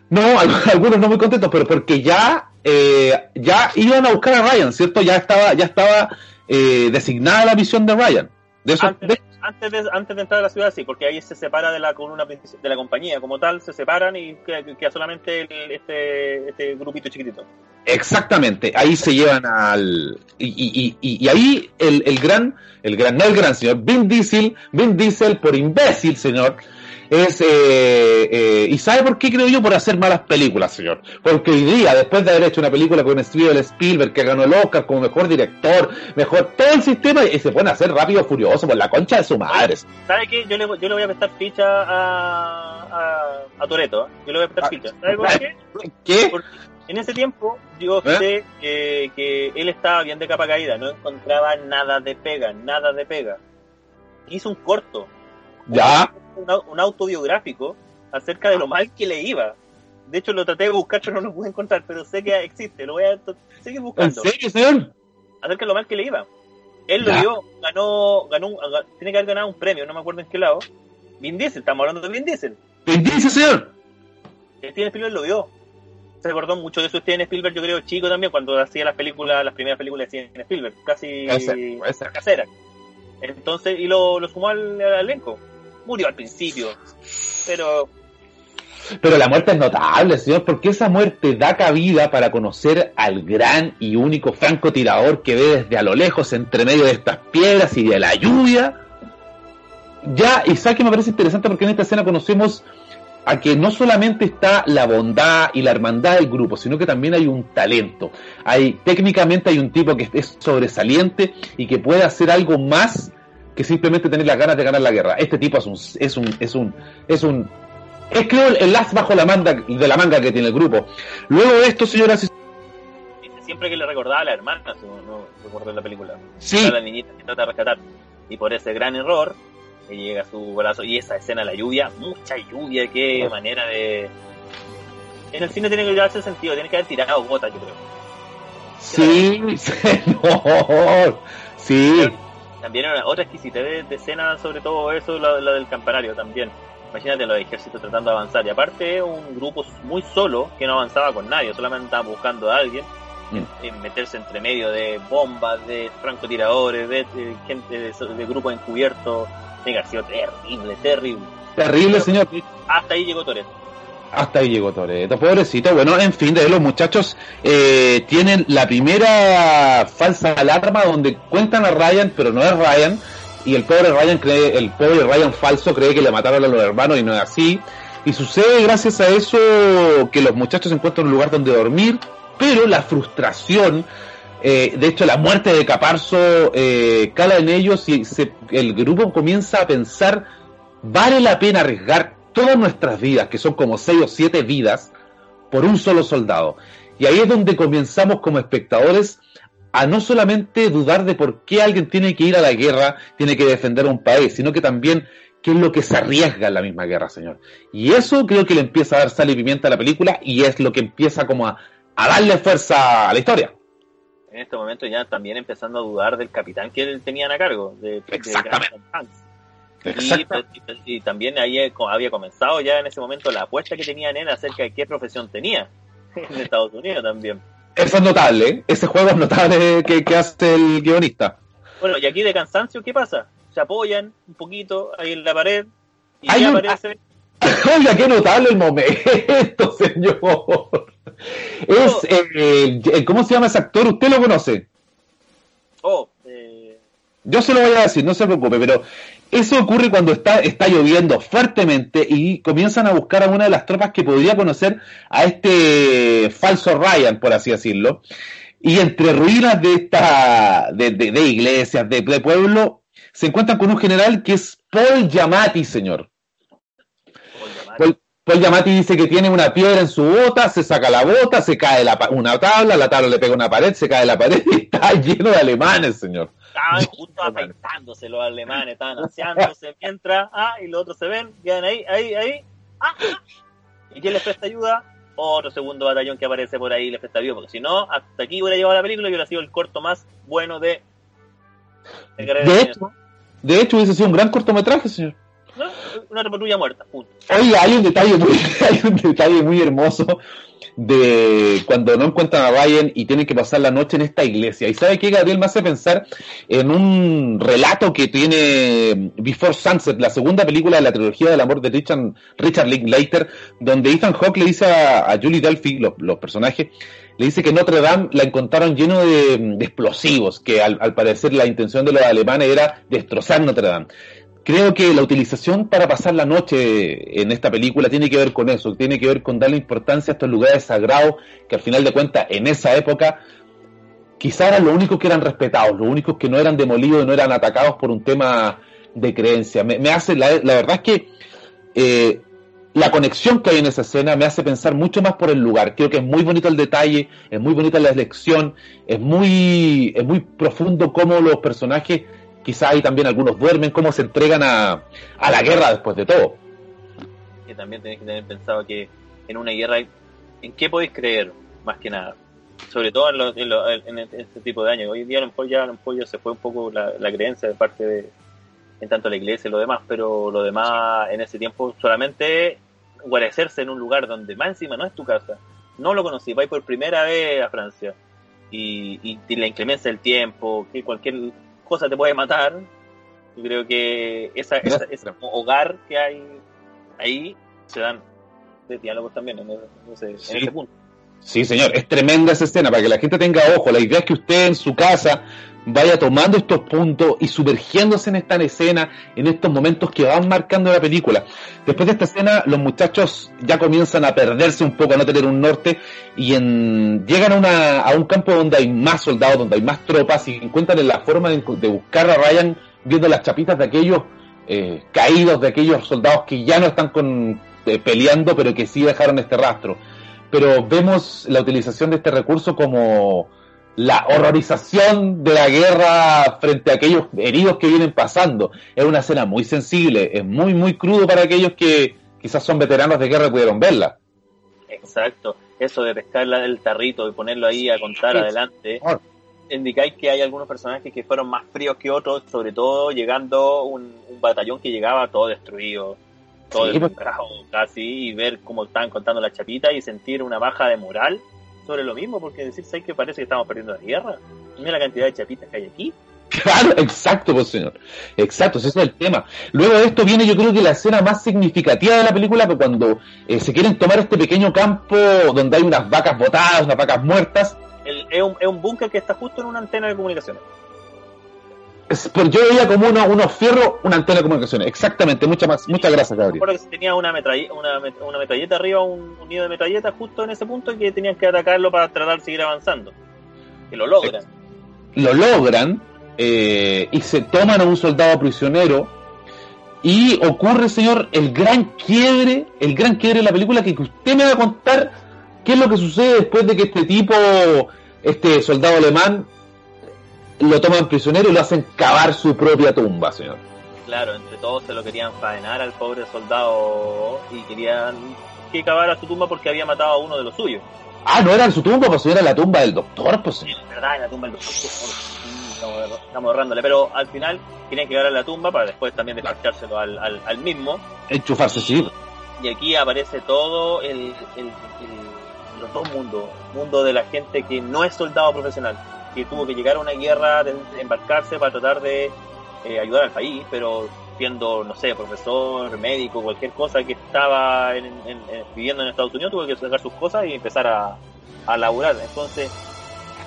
No, al- algunos no muy contentos, pero porque ya eh, ya iban a buscar a Ryan, ¿cierto? Ya estaba ya estaba eh, designada la misión de Ryan. De Antes, de- antes, de, antes de entrar a la ciudad, sí, porque ahí se separa de la columna de la compañía como tal, se separan y queda, queda solamente el- este, este grupito chiquitito. exactamente. Ahí se llevan al y, y- y- y ahí el, el gran el gran no el gran señor Vin Diesel Vin Diesel por imbécil señor Es, eh, eh, ¿Y sabe por qué creo yo? Por hacer malas películas, señor. Porque hoy día, después de haber hecho una película con Steven Spielberg, que ganó el Oscar como mejor director, mejor todo el sistema, y se pone a hacer rápido furioso por la concha de su madre. ¿Sabe qué? Yo le, yo le voy a prestar ficha a, a, a Toreto. ¿eh? Yo le voy a prestar Ah, ficha. ¿Sabe por qué? ¿Qué? Porque en ese tiempo yo ¿Eh? sé que, que él estaba bien de capa caída, no encontraba nada de pega, nada de pega. Hizo un corto, Ya. un, au- un autobiográfico acerca de lo mal que le iba. De hecho lo traté de buscar pero no lo pude encontrar, pero sé que existe, lo voy a seguir ¿En buscando. serio, señor? Acerca de lo mal que le iba. Él lo vio, ganó, ganó, un- ga- tiene que haber ganado un premio, no me acuerdo en qué lado. Vin Diesel, estamos hablando de Vin Diesel. ¿Qué dice, señor? Steven Spielberg lo vio. Se recordó mucho de eso Steven Spielberg, yo creo, chico también, cuando hacía las películas, las primeras películas de Steven Spielberg, casi Puede ser, puede ser. caseras. Entonces, y lo, lo sumó al, al elenco. Murió al principio, pero Pero la muerte es notable, señor, porque esa muerte da cabida para conocer al gran y único francotirador que ve desde a lo lejos, entre medio de estas piedras y de la lluvia. Ya, que me parece interesante porque en esta escena conocemos a que no solamente está la bondad y la hermandad del grupo, sino que también hay un talento. Hay, técnicamente hay un tipo que es sobresaliente y que puede hacer algo más que simplemente tener las ganas de ganar la guerra. Este tipo es un, es un, es un, es un, es creo el, as bajo la manga, de la manga que tiene el grupo. Luego de esto, señoras y siempre que le recordaba a la hermana, si no, no recuerdo la película. Sí. A la niñita que trata de rescatar. Y por ese gran error, le llega su brazo. Y esa escena, la lluvia, mucha lluvia, qué manera de. En el cine tiene que darse sentido, tiene que haber tirado gotas, yo creo. Sí, señor. Sí. También era otra exquisitez de, de escena, sobre todo eso, la, la del campanario también. Imagínate los ejércitos tratando de avanzar. Y aparte, un grupo muy solo que no avanzaba con nadie, solamente estaba buscando a alguien. Mm. En meterse entre medio de bombas, de francotiradores, de, de gente de, de grupos encubiertos. Que haber sido terrible, terrible. Terrible, señor. Hasta ahí llegó Toreto. Hasta ahí llegó Toreto, pobrecito. Bueno, en fin, de los muchachos eh, tienen la primera falsa alarma donde cuentan a Ryan, pero no es Ryan. Y el pobre Ryan cree, el pobre Ryan falso cree que le mataron a los hermanos y no es así. Y sucede gracias a eso que los muchachos encuentran un lugar donde dormir, pero la frustración, eh, de hecho la muerte de Caparzo eh, cala en ellos y se- el grupo comienza a pensar, vale la pena arriesgar todas nuestras vidas, que son como seis o siete vidas, por un solo soldado. Y ahí es donde comenzamos como espectadores a no solamente dudar de por qué alguien tiene que ir a la guerra, tiene que defender a un país, sino que también qué es lo que se arriesga en la misma guerra, señor. Y eso creo que le empieza a dar sal y pimienta a la película y es lo que empieza como a, a darle fuerza a la historia. En este momento ya también empezando a dudar del capitán que él tenían a cargo, de, Exactamente. Y, y- y también ahí eh, había comenzado ya en ese momento la apuesta que tenía en él acerca de qué profesión tenía en Estados Unidos también. Eso es notable, ¿eh? ese juego es notable que, que hace el guionista. Bueno, y aquí de cansancio, ¿qué pasa? Se apoyan un poquito ahí en la pared y Hay ya un- aparece. Oiga, qué notable el momento, señor. Es, eh, el- ¿cómo se llama ese actor? ¿Usted lo conoce? Oh, eh, Yo se lo voy a decir, no se preocupe, pero eso ocurre cuando está, está lloviendo fuertemente y comienzan a buscar a una de las tropas que podría conocer a este falso Ryan, por así decirlo. Y entre ruinas de esta, de, de- de iglesias, de, de pueblo, se encuentran con un general que es Paul Yamati, señor. Paul Giamatti. Paul, Paul Yamati dice que tiene una piedra en su bota, se saca la bota, se cae la una tabla, la tabla le pega una pared, se cae la pared y está lleno de alemanes, señor. Estaban justo afeitándose los alemanes, estaban aseándose mientras, ah, y los otros se ven, quedan ahí, ahí, ahí, ah, ah. ¿Y quién les presta ayuda? Otro segundo batallón que aparece por ahí y les presta ayuda, porque si no, hasta aquí hubiera llevado la película y hubiera sido el corto más bueno de... de De hecho, de hecho hubiese sido un gran cortometraje, señor. ¿no? Una patrulla muerta, punto. Oiga, hay un detalle muy, hay un detalle muy hermoso de cuando no encuentran a Ryan y tienen que pasar la noche en esta iglesia. ¿Y sabe qué, Gabriel? Me hace pensar en un relato que tiene Before Sunset, la segunda película de la trilogía del amor de Richard, Richard Linklater, donde Ethan Hawke le dice a, a Julie Delphi, los, los personajes, le dice que Notre Dame la encontraron lleno de, explosivos, que al parecer la intención de los alemanes era destrozar Notre Dame. Creo que la utilización para pasar la noche en esta película tiene que ver con eso, tiene que ver con darle importancia a estos lugares sagrados que al final de cuentas en esa época quizá eran los únicos que eran respetados, los únicos que no eran demolidos, no eran atacados por un tema de creencia. Me, hace, la, verdad es que eh, la conexión que hay en esa escena me hace pensar mucho más por el lugar. Creo que es muy bonito el detalle, es muy bonita la elección, es muy, es muy profundo cómo los personajes, quizá hay también algunos duermen, cómo se entregan a, a la guerra después de todo. Que también tenéis que tener pensado que en una guerra, ¿en qué podéis creer? Más que nada sobre todo en, este tipo de años. Hoy en día en en pollo se fue un poco la, creencia de parte de en tanto la iglesia y lo demás, pero lo demás en ese tiempo solamente guarecerse en un lugar donde más encima no es tu casa, no lo conocí, vais por primera vez a Francia y, la inclemencia del tiempo, que cualquier cosa te puede matar, yo creo que esa, ese hogar que hay ahí se dan de diálogos también en, ese punto. Sí, señor, es tremenda esa escena, para que la gente tenga ojo. La idea es que usted en su casa vaya tomando estos puntos y sumergiéndose en esta escena, en estos momentos que van marcando la película. Después de esta escena, los muchachos ya comienzan a perderse un poco, a no tener un norte, y en, llegan a, una, a un campo donde hay más soldados, donde hay más tropas, y encuentran la forma de, buscar a Ryan viendo las chapitas de aquellos eh, caídos, de aquellos soldados que ya no están con, eh, peleando, pero que sí dejaron este rastro pero vemos la utilización de este recurso como la horrorización de la guerra frente a aquellos heridos que vienen pasando. Es una escena muy sensible, es muy, muy crudo para aquellos que quizás son veteranos de guerra y pudieron verla. Exacto, eso de pescar el tarrito y ponerlo ahí a contar adelante. Indicáis que hay algunos personajes que fueron más fríos que otros, sobre todo llegando un, un batallón que llegaba todo destruido todo el pues. casi y ver cómo estaban contando la chapita y sentir una baja de moral sobre lo mismo, porque decir, ¿sabes que parece que estamos perdiendo la guerra? Mira la cantidad de chapitas que hay aquí. Claro, exacto, pues señor. Exacto, ese es el tema. Luego de esto viene yo creo que la escena más significativa de la película, que cuando eh, se quieren tomar este pequeño campo donde hay unas vacas botadas, unas vacas muertas. es un, es un búnker que está justo en una antena de comunicaciones yo veía como uno, unos fierros, una antena de comunicaciones. Exactamente, muchas más, muchas gracias, Gabriel. Recuerdo que tenía una, metralleta, una, metralleta arriba, un, nido de metralleta justo en ese punto y que tenían que atacarlo para tratar de seguir avanzando. Que lo logran. Lo logran eh, y se toman a un soldado prisionero. Y ocurre, señor, el gran quiebre, el gran quiebre de la película que usted me va a contar qué es lo que sucede después de que este tipo, este soldado alemán, lo toman prisionero y lo hacen cavar su propia tumba, señor. Claro, entre todos se lo querían faenar al pobre soldado y querían que cavara su tumba porque había matado a uno de los suyos. Ah, no era en su tumba, pues era la tumba del doctor, pues. Sí, verdad, en la tumba del doctor. Estamos, estamos ahorrándole, pero al final querían que a la tumba para después también despachárselo al, al, mismo. Enchufarse, sí. Y aquí aparece todo el, el, el los dos mundos. Mundo de la gente que no es soldado profesional que tuvo que llegar a una guerra, de embarcarse para tratar de eh, ayudar al país, pero siendo, no sé, profesor, médico, cualquier cosa que estaba viviendo en Estados Unidos, tuvo que sacar sus cosas y empezar a, a laburar. Entonces,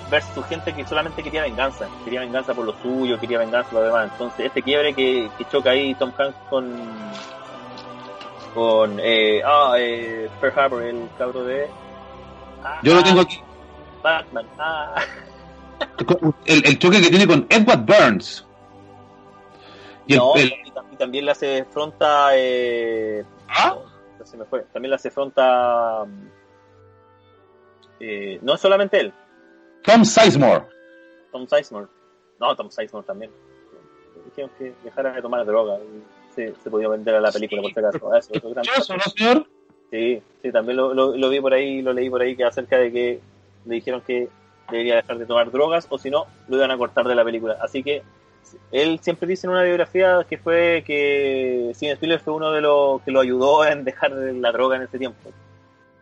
versus gente que solamente quería venganza, quería venganza por lo suyo, quería venganza por lo demás. Entonces, este quiebre que, choca ahí Tom Hanks con con eh, ah, eh, Pearl Harbor, el cabro de... Yo lo tengo aquí. Batman, ah. el, choque que tiene con Edward Burns. Y, también le hace fronta. Eh, ¿Ah? se me fue. También le hace fronta. Eh, no solamente él. Tom Sizemore. Tom Sizemore. No, Tom Sizemore también. Dijeron que dejara de tomar droga. Y se, se podía vender a la película por si acaso. Eso, ¿no, señor? Sí, sí, también lo, lo, lo, vi por ahí, lo leí por ahí, que acerca de que le dijeron que debería dejar de tomar drogas o si no, lo iban a cortar de la película. Así que él siempre dice en una biografía que fue que Steven Spielberg fue uno de los que lo ayudó en dejar la droga en ese tiempo.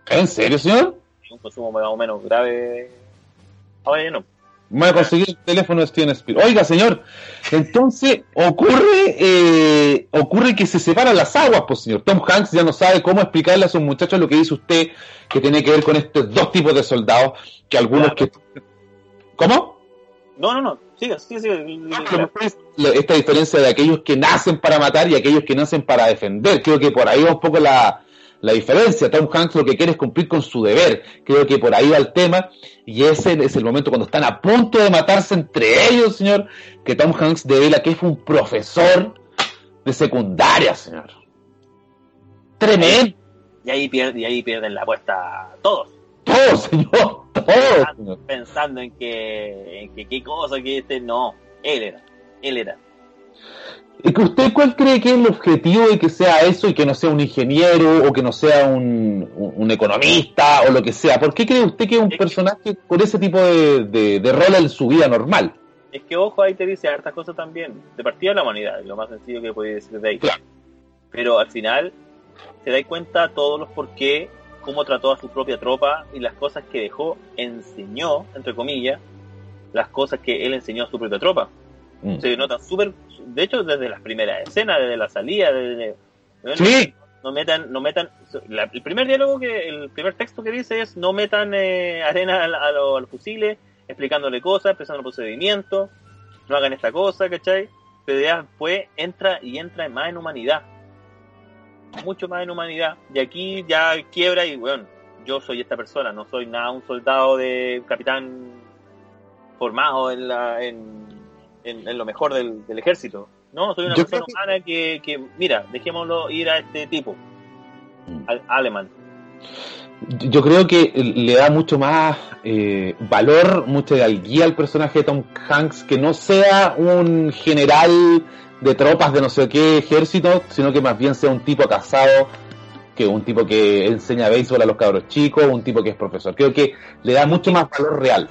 ¿En serio, señor? Un consumo más o menos grave. Ahora ya no. Voy a conseguir el teléfono de Steven Spielberg. Oiga, señor, entonces ocurre eh, ocurre que se separan las aguas, pues, señor. Tom Hanks ya no sabe cómo explicarle a sus muchachos lo que dice usted, que tiene que ver con estos dos tipos de soldados, que algunos que... ¿Cómo? No, no, no, sigue, sigue, sigue. Esta diferencia de aquellos que nacen para matar y aquellos que nacen para defender. Creo que por ahí va un poco la, la diferencia. Tom Hanks lo que quiere es cumplir con su deber. Creo que por ahí va el tema. Y ese es el momento cuando están a punto de matarse entre ellos, señor, que Tom Hanks devela que es un profesor de secundaria, señor. Tremendo. Y ahí, pierde, y ahí pierden la apuesta todos. Todos, señor. Todos. Pensando, en que, en que qué cosa que este no. Él era. Él era. ¿Y que usted cuál cree que es el objetivo de que sea eso y que no sea un ingeniero o que no sea un, un, economista o lo que sea? ¿Por qué cree usted que es un personaje con ese tipo de, de, rol en su vida normal? Es que, ojo, ahí te dice hartas cosas también. De partida de la humanidad, lo más sencillo que podéis decir de ahí. Pero al final te das cuenta todos los por qué, cómo trató a su propia tropa y las cosas que dejó, enseñó, entre comillas, las cosas que él enseñó a su propia tropa. Mm. Se nota súper, de hecho, desde las primeras escenas, desde la salida, desde... Sí. No, metan, no metan, el primer diálogo que, el primer texto que dice es no metan eh, arena a, los fusiles, explicándole cosas, empezando el procedimiento, no hagan esta cosa, ¿cachai? Pero ya después entra y entra más en humanidad mucho más en humanidad. Y aquí ya quiebra y, bueno, yo soy esta persona, no soy nada un soldado de capitán formado en, la, en, en, lo mejor del, ejército. No, soy una persona humana que, que, mira, dejémoslo ir a este tipo, mm. al alemán. Yo creo que le da mucho más eh, valor, mucha guía al personaje de Tom Hanks, que no sea un general de tropas de no sé qué ejército, sino que más bien sea un tipo casado, que un tipo que enseña béisbol a los cabros chicos, un tipo que es profesor. Creo que le da mucho más valor real.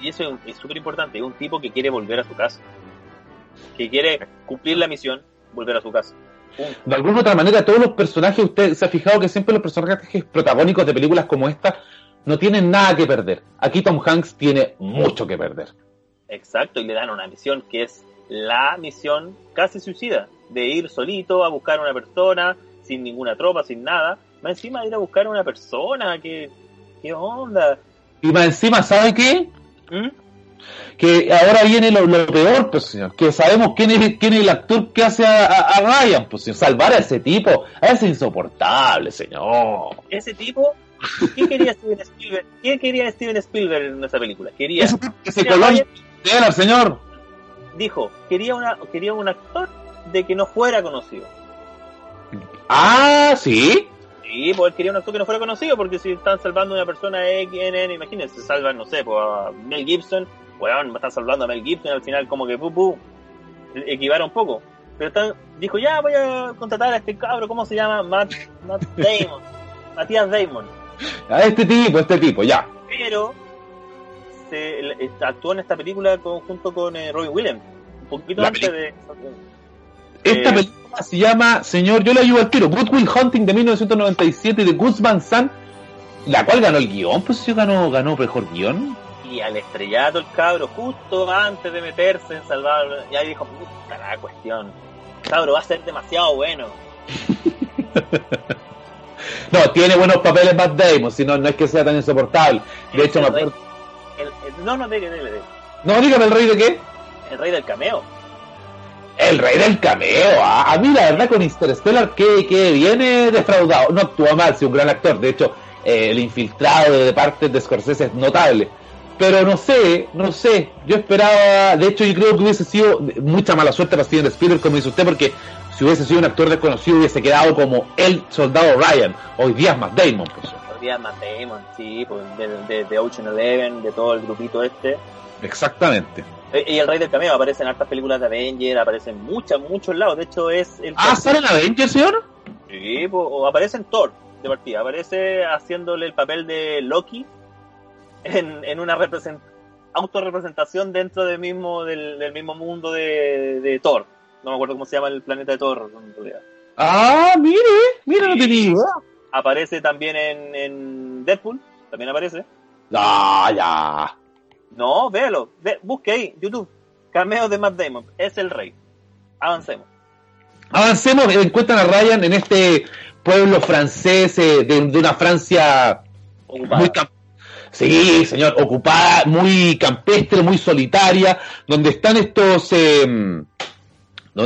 Y eso es súper importante, es un tipo que quiere volver a su casa, que quiere cumplir la misión, volver a su casa. De alguna otra manera, todos los personajes, usted se ha fijado que siempre los personajes protagónicos de películas como esta no tienen nada que perder. Aquí Tom Hanks tiene mucho que perder. Exacto, y le dan una misión que es la misión casi suicida, de ir solito a buscar a una persona, sin ninguna tropa, sin nada, más encima de ir a buscar a una persona, que, ¿qué onda? Y más encima, ¿sabe qué? ¿Mm? Que ahora viene lo, peor, pues señor, que sabemos quién es, quién es el actor que hace a, Ryan, pues señor, salvar a ese tipo, a ese insoportable, señor. Ese tipo ¿Qué quería Steven Spielberg? ¿Qué quería Steven Spielberg en esa película? Quería. Ese, ese color. señor dijo, quería, una, quería un actor de que no fuera conocido. Ah, sí. Sí, pues él quería un actor que no fuera conocido, porque si están salvando a una persona X, N, imagínense, salvan, no sé, pues a Mel Gibson, weón, están salvando a Mel Gibson, al final como que, pu, pu, equivara un poco. Pero dijo, ya voy a contratar a este cabro, ¿cómo se llama? Matt, Matt Damon. Matías Damon. A este tipo, este tipo, ya. Pero se, actuó en esta película junto con eh, Robin Williams, un poquito antes de... Esta eh, película se llama, señor, yo le ayudo al tiro, Good Will Hunting de 1997 de Gus Van Sant, la cual ganó el guion, pues sí ganó, ganó mejor guion. Y al estrellato el cabro, justo antes de meterse en salvar, ya dijo, puta la cuestión, cabro va a ser demasiado bueno. no, tiene buenos papeles Matt Damon, si no, no es que sea tan insoportable. De hecho, me acuerdo no, no, dile, dile, No, dígame, ¿el rey de qué? El rey del cameo. El rey del cameo. Ah, a mí la verdad con Interstellar que, que viene defraudado. No actúa mal, si un gran actor. De hecho, eh, el infiltrado de parte de Scorsese es notable. Pero no sé, no sé. Yo esperaba, de hecho yo creo que hubiese sido mucha mala suerte para Steven Spielberg, como dice usted, porque si hubiese sido un actor desconocido hubiese quedado como el soldado Ryan. Hoy día es más Damon, pues día Matt Damon, sí, pues, de, de, Ocean Eleven, de todo el grupito este. Exactamente. Eh, y el Rey del Cameo aparece en hartas películas de Avenger, aparece en muchas, muchos lados. De hecho, es el. Ah, ¿sale en Avenger, señor? Sí, pues, o aparece en Thor, de partida. Aparece haciéndole el papel de Loki en, en una represent autorrepresentación dentro del mismo, del, del mismo mundo de, de, Thor. No me acuerdo cómo se llama el planeta de Thor. Ah, mire, mire, no te digo. Aparece también en, en Deadpool, también aparece. Ah, ya. No, véalo, busque ahí, YouTube. Cameo de Matt Damon, es el rey. Avancemos. Avancemos, encuentran a Ryan en este pueblo francés eh, de, una Francia muy Sí, señor, ocupada, muy campestre, muy solitaria, donde están estos... Eh,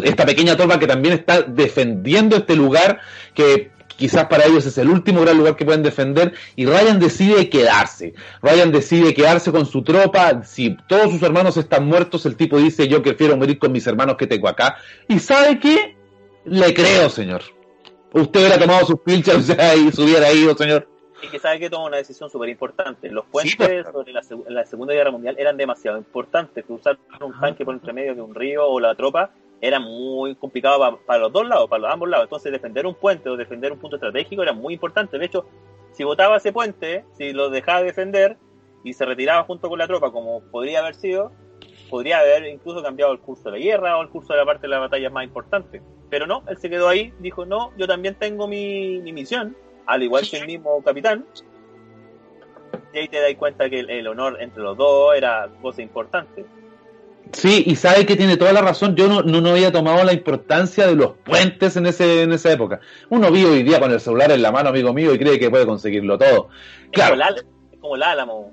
esta pequeña tropa que también está defendiendo este lugar que quizás para ellos es el último gran lugar que pueden defender y Ryan decide quedarse. Ryan decide quedarse con su tropa. Si todos sus hermanos están muertos, el tipo dice yo prefiero morir con mis hermanos que tengo acá. ¿Y sabe qué? Le creo, señor. Usted hubiera tomado sus pilchas y se hubiera ido, señor. Y que sabe que toma una decisión súper importante. Los puentes pues, sobre la, Segunda Guerra Mundial eran demasiado importantes. Cruzar un tanque por entre medio de un río o la tropa era muy complicado para, los dos lados, para los ambos lados. Entonces defender un puente o defender un punto estratégico era muy importante. De hecho, si votaba ese puente, si lo dejaba defender y se retiraba junto con la tropa, como podría haber sido, podría haber incluso cambiado el curso de la guerra o el curso de la parte de la batalla más importante. Pero no, él se quedó ahí, dijo, no, yo también tengo mi, misión, al igual que el mismo capitán. Y ahí te das cuenta que el honor entre los dos era cosa importante. Sí, y sabe que tiene toda la razón. Yo no, no, había tomado la importancia de los puentes en, ese, en esa época. Uno vive hoy día con el celular en la mano, amigo mío, y cree que puede conseguirlo todo. Claro. Es como el, álamo.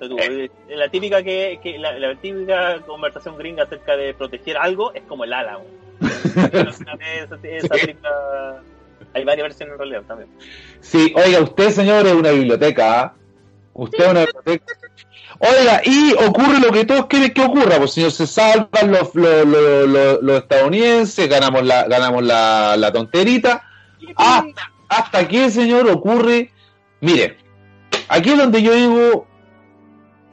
Eh. La típica que, la, típica conversación gringa acerca de proteger algo es como el álamo. hay varias versiones en realidad también. Sí, oiga, usted, señor, es una biblioteca. ¿ah? Usted es una biblioteca. Oiga, y ocurre lo que todos quieren que ocurra, pues señor, se salvan los, los, estadounidenses, ganamos la, ganamos la, tonterita. Hasta, hasta aquí, señor, ocurre, mire, aquí es donde yo digo,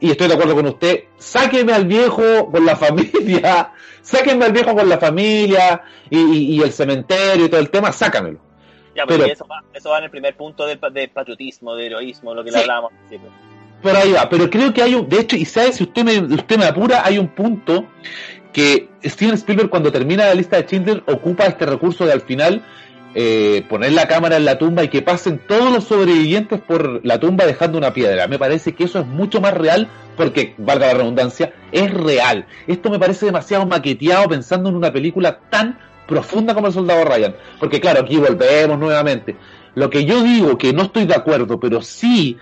y estoy de acuerdo con usted, sáqueme al viejo con la familia, sáquenme al viejo con la familia y, el cementerio y todo el tema, sácamelo. Ya, pero, eso, va, eso va en el primer punto del, patriotismo, de heroísmo, lo que le hablábamos. Por ahí va, pero creo que hay un, de hecho, y sabe, si usted me, usted me apura, hay un punto que Steven Spielberg cuando termina la lista de Schindler ocupa este recurso de al final eh, poner la cámara en la tumba y que pasen todos los sobrevivientes por la tumba dejando una piedra. Me parece que eso es mucho más real porque, valga la redundancia, es real. Esto me parece demasiado maqueteado pensando en una película tan profunda como El Soldado Ryan. Porque claro, aquí volvemos nuevamente. Lo que yo digo que no estoy de acuerdo, pero sí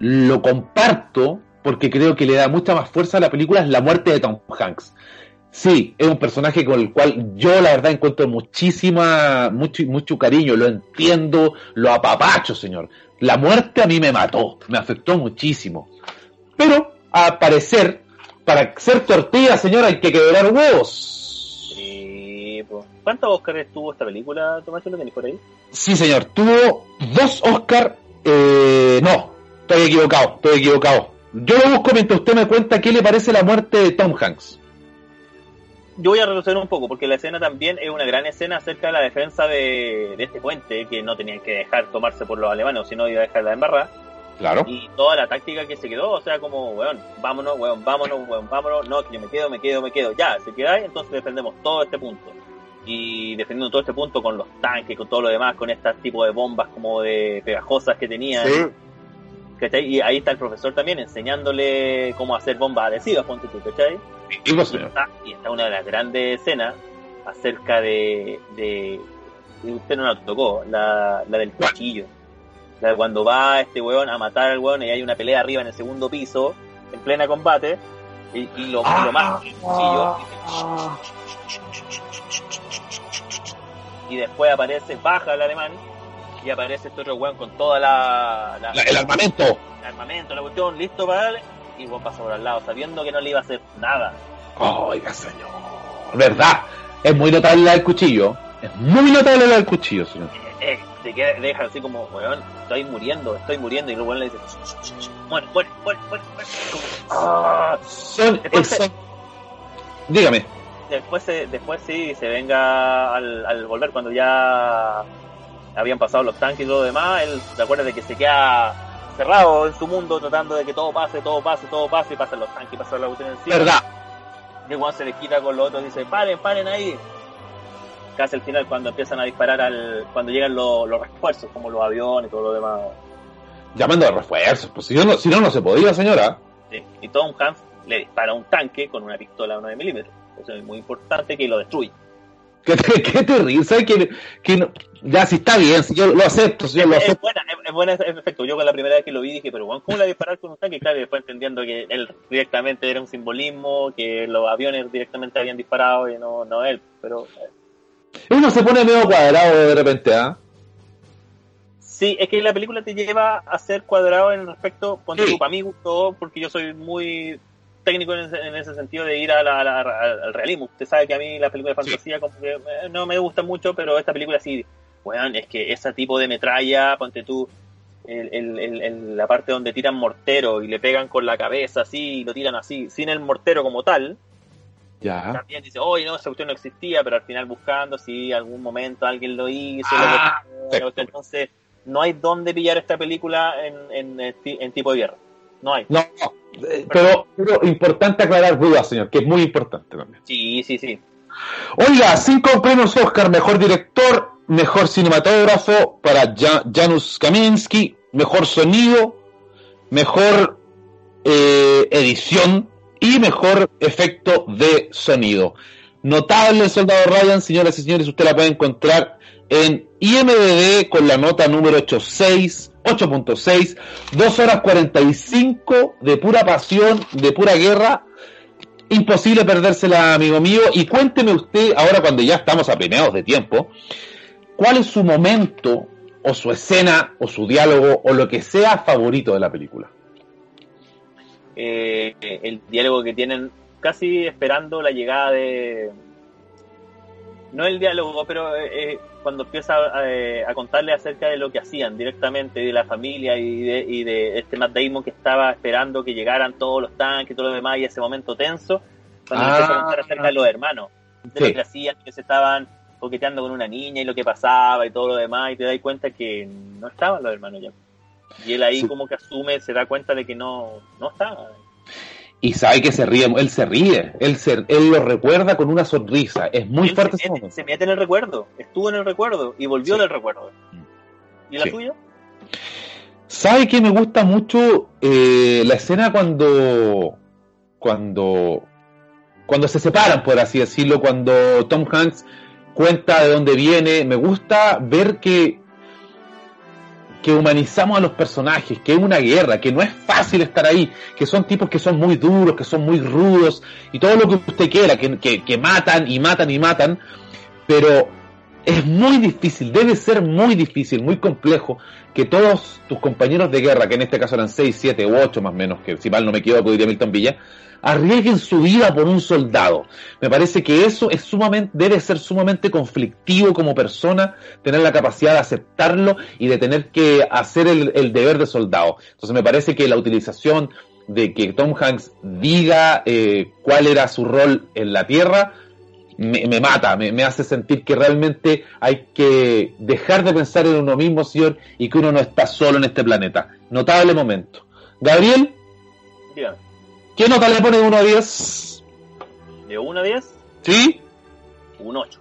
lo comparto porque creo que le da mucha más fuerza a la película es la muerte de Tom Hanks. Sí, es un personaje con el cual yo la verdad encuentro muchísima, mucho, mucho cariño, lo entiendo, lo apapacho, señor. La muerte a mí me mató, me afectó muchísimo. Pero, a parecer, para ser tortilla, señor, hay que quebrar huevos. Sí, pues. ¿Cuántos Oscars tuvo esta película, Tomás? ¿Lo tenéis por ahí? Sí, señor. Tuvo dos Oscars, eh, no, Estoy equivocado, estoy equivocado. Yo lo busco mientras usted me cuenta qué le parece la muerte de Tom Hanks. Yo voy a retroceder un poco, porque la escena también es una gran escena acerca de la defensa de, este puente, que no tenían que dejar tomarse por los alemanes, sino iba a dejarla en barra. Claro. Y toda la táctica que se quedó, o sea, como, weón, vámonos, weón, vámonos, weón, vámonos, no, que yo me quedo, me quedo, me quedo, ya, se queda ahí, entonces defendemos todo este punto. Y defendiendo todo este punto con los tanques, con todo lo demás, con este tipo de bombas como de pegajosas que tenían. Sí y ahí está el profesor también enseñándole cómo hacer bombas adhesivas, ponte tú, ¿cachai? Y, está, y está una de las grandes escenas acerca de, de, usted no la tocó, la, la del cuchillo. La de cuando va este weón a matar al weón y hay una pelea arriba en el segundo piso, en plena combate, y, lo, más el cuchillo. Y después aparece, baja el alemán y aparece este otro weón con toda la, el armamento. El armamento, la cuestión, listo para darle, y weón pasa por al lado, sabiendo que no le iba a hacer nada. Oiga, señor. ¿Verdad? Es muy notable la del cuchillo. Es muy notable la del cuchillo, señor. Eh, eh, te deja así como, weón, estoy muriendo, estoy muriendo, y luego le dice, muere, muere, muere, muere, Ah, son, Dígame. Después, después sí, se venga al, al volver cuando ya habían pasado los tanques y todo lo demás, él se acuerda de que se queda cerrado en su mundo tratando de que todo pase, todo pase, todo pase, y pasan los tanques, y pasan la cuestión encima. ¿Verdad? Y cuando se le quita con los otros dice, paren, paren ahí. Casi al final cuando empiezan a disparar al, cuando llegan los, refuerzos, como los aviones y todo lo demás. Llamando a refuerzos, pues si no, si no, no se podía, señora. Sí, y Tom Hanks le dispara un tanque con una pistola de 9 milímetros. Eso es muy importante que lo destruye. Qué, qué terrible, ¿sabes? Que, que no, Ya, sí está bien, sí, yo lo acepto, sí, yo lo Es, es acepto. buena, es, es buena, en efecto. Yo con la primera vez que lo vi dije, pero Juan, ¿cómo la disparar con un tanque? Claro, y después entendiendo que él directamente era un simbolismo, que los aviones directamente habían disparado y no, no él. Pero eh, Uno se pone medio cuadrado de repente, ¿ah? sí, es que la película te lleva a ser cuadrado en respecto, ponte Sí. para mí gustó, porque yo soy muy técnico en ese, en ese sentido de ir a la- a la- al, al realismo. Usted sabe que a mí las películas de fantasía como que eh, no me gustan mucho, pero esta película sí, weón, es que ese tipo de metralla, ponte tú, el, el- el- la parte donde tiran mortero y le pegan con la cabeza así y lo tiran así, sin el mortero como tal, Ya. también dice, oye, no, esa cuestión no existía, pero al final buscando si algún momento alguien lo hizo, Ah, lo que- entonces no hay dónde pillar esta película en, en, en tipo de guerra. No hay. No, eh, pero, pero importante aclarar dudas, señor, que es muy importante también. Sí, sí, sí. Oiga, cinco premios Oscar, mejor director, mejor cinematógrafo para Ja- Janusz Kaminski, mejor sonido, mejor eh, edición y mejor efecto de sonido. Notable Soldado Ryan, señoras y señores, usted la puede encontrar en IMDB con la nota número 86, 8.6, 2 horas 45 de pura pasión, de pura guerra, imposible perdérsela, amigo mío. Y cuénteme usted, ahora cuando ya estamos apenados de tiempo, ¿cuál es su momento, o su escena, o su diálogo, o lo que sea favorito de la película? Eh, el diálogo que tienen casi esperando la llegada de... No el diálogo, pero eh, cuando empieza eh, a contarle acerca de lo que hacían directamente, de la familia y de, y de este Matt Damon que estaba esperando que llegaran todos los tanques y todo lo demás y ese momento tenso, cuando Ah. empieza a contar acerca de los hermanos, de Sí. lo que hacían, que se estaban coqueteando con una niña y lo que pasaba y todo lo demás y te das cuenta que no estaban los hermanos ya. Y él ahí Sí. como que asume, se da cuenta de que no, no estaban. Y sabe que se ríe, él se ríe, él, se, él lo recuerda con una sonrisa. Es muy Él fuerte mete, se mete en el recuerdo, estuvo en el recuerdo y volvió Sí. del recuerdo. ¿Y la Sí. tuya? ¿Sabe que me gusta mucho eh, la escena cuando, cuando, cuando se separan, por así decirlo, cuando Tom Hanks cuenta de dónde viene? Me gusta ver que, que humanizamos a los personajes, que es una guerra, que no es fácil estar ahí, que son tipos que son muy duros, que son muy rudos y todo lo que usted quiera, que, que, que matan y matan y matan, pero es muy difícil, debe ser muy difícil, muy complejo que todos tus compañeros de guerra, que en este caso eran 6, 7 u 8 más menos, que si mal no me equivoco diría Milton Villa, arriesguen su vida por un soldado. Me parece que eso es sumamente, debe ser sumamente conflictivo como persona, tener la capacidad de aceptarlo y de tener que hacer el, deber de soldado. Entonces me parece que la utilización de que Tom Hanks diga eh, cuál era su rol en la Tierra, me, mata, me, me, hace sentir que realmente hay que dejar de pensar en uno mismo, señor, y que uno no está solo en este planeta. Notable momento. Gabriel, Dígame. ¿Qué nota le pone de 1 a 10? ¿De 1 a 10? ¿Sí? Un 8.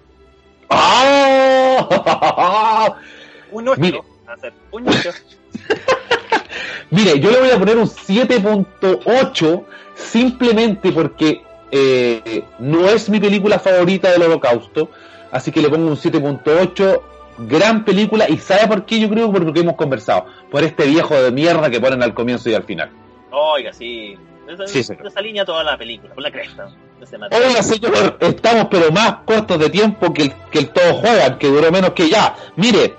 ¡Ah! Un 8. Mire. Un 8. Mire, yo le voy a poner un 7.8 simplemente porque eh, no es mi película favorita del holocausto, así que le pongo un 7.8, gran película, y ¿sabe por qué? Yo creo por lo que hemos conversado, por este viejo de mierda que ponen al comienzo y al final. Oiga, sí. Esa, Sí, señor. esa línea toda la película, por la cresta. Material. Oiga, señor, estamos pero más cortos de tiempo que el, que el todo juegan, que duró menos que ya. Mire,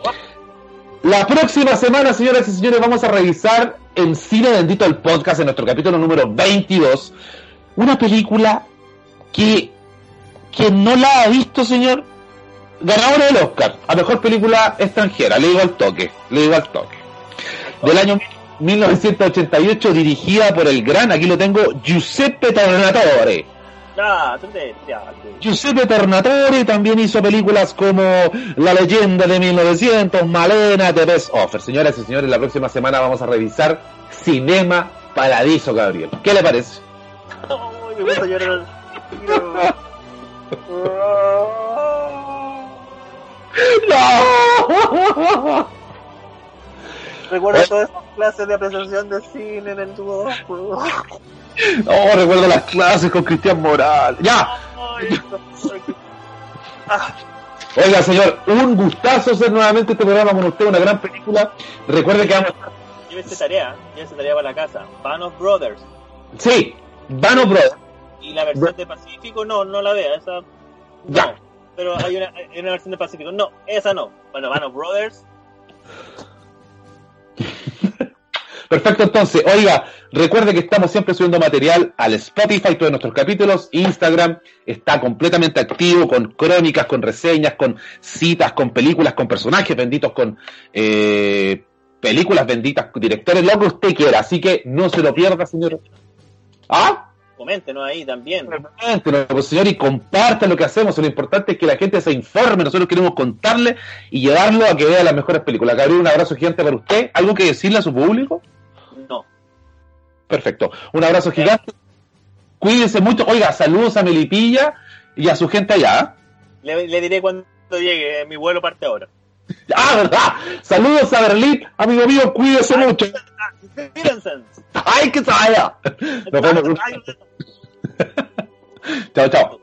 la próxima semana, señoras y señores, vamos a revisar en Cine Bendito el podcast, en nuestro capítulo número 22, una película que, que no la ha visto, señor, ganadora del Oscar, a mejor película extranjera, le digo al toque, le digo al toque. Del año 1988, dirigida por el gran, aquí lo tengo, Giuseppe Tornatore. Ah, tú te- ya, tú. Giuseppe Tornatore también hizo películas como La leyenda de 1900, Malena, The Best Offer. Señoras y señores, la próxima semana vamos a revisar Cinema Paradiso, Gabriel. ¿Qué le parece? Ay, me gusta llorar. ¡No! Recuerdo todas esas clases de apreciación de cine en el tubo. Oh, recuerdo las clases con Cristian Moral. ¡Ya! Ah. Oiga, señor, un gustazo ser nuevamente este programa con usted, una gran película. Recuerde que vamos a... Llévese tarea, llévese tarea para la casa. Band of Brothers. Sí, Band of Brothers. Y la versión de Pacífico, no, no la vea, esa... Ya. Pero hay una, hay una versión de Pacífico, no, esa no. Bueno, Band of Brothers Perfecto, entonces, oiga, recuerde que estamos siempre subiendo material al Spotify, todos nuestros capítulos, Instagram está completamente activo con crónicas, con reseñas, con citas, con películas, con personajes benditos, con eh, películas benditas, directores, lo que usted quiera, así que no se lo pierda, señor. ¿Ah? Coméntenos ahí también. Coméntenos, pues, señor, y compartan lo que hacemos. Lo importante es que la gente se informe. Nosotros queremos contarle y llevarlo a que vea las mejores películas. Gabriel, un abrazo gigante para usted. ¿Algo que decirle a su público? Perfecto. Un abrazo gigante. Cuídense mucho. Oiga, saludos a Melipilla y a su gente allá. Le, diré cuando llegue. Mi vuelo parte ahora. Ah, verdad. Saludos a Berlín. Amigo mío, cuídese mucho. ¡Ay, que se vaya! Nos vemos. chao, chao.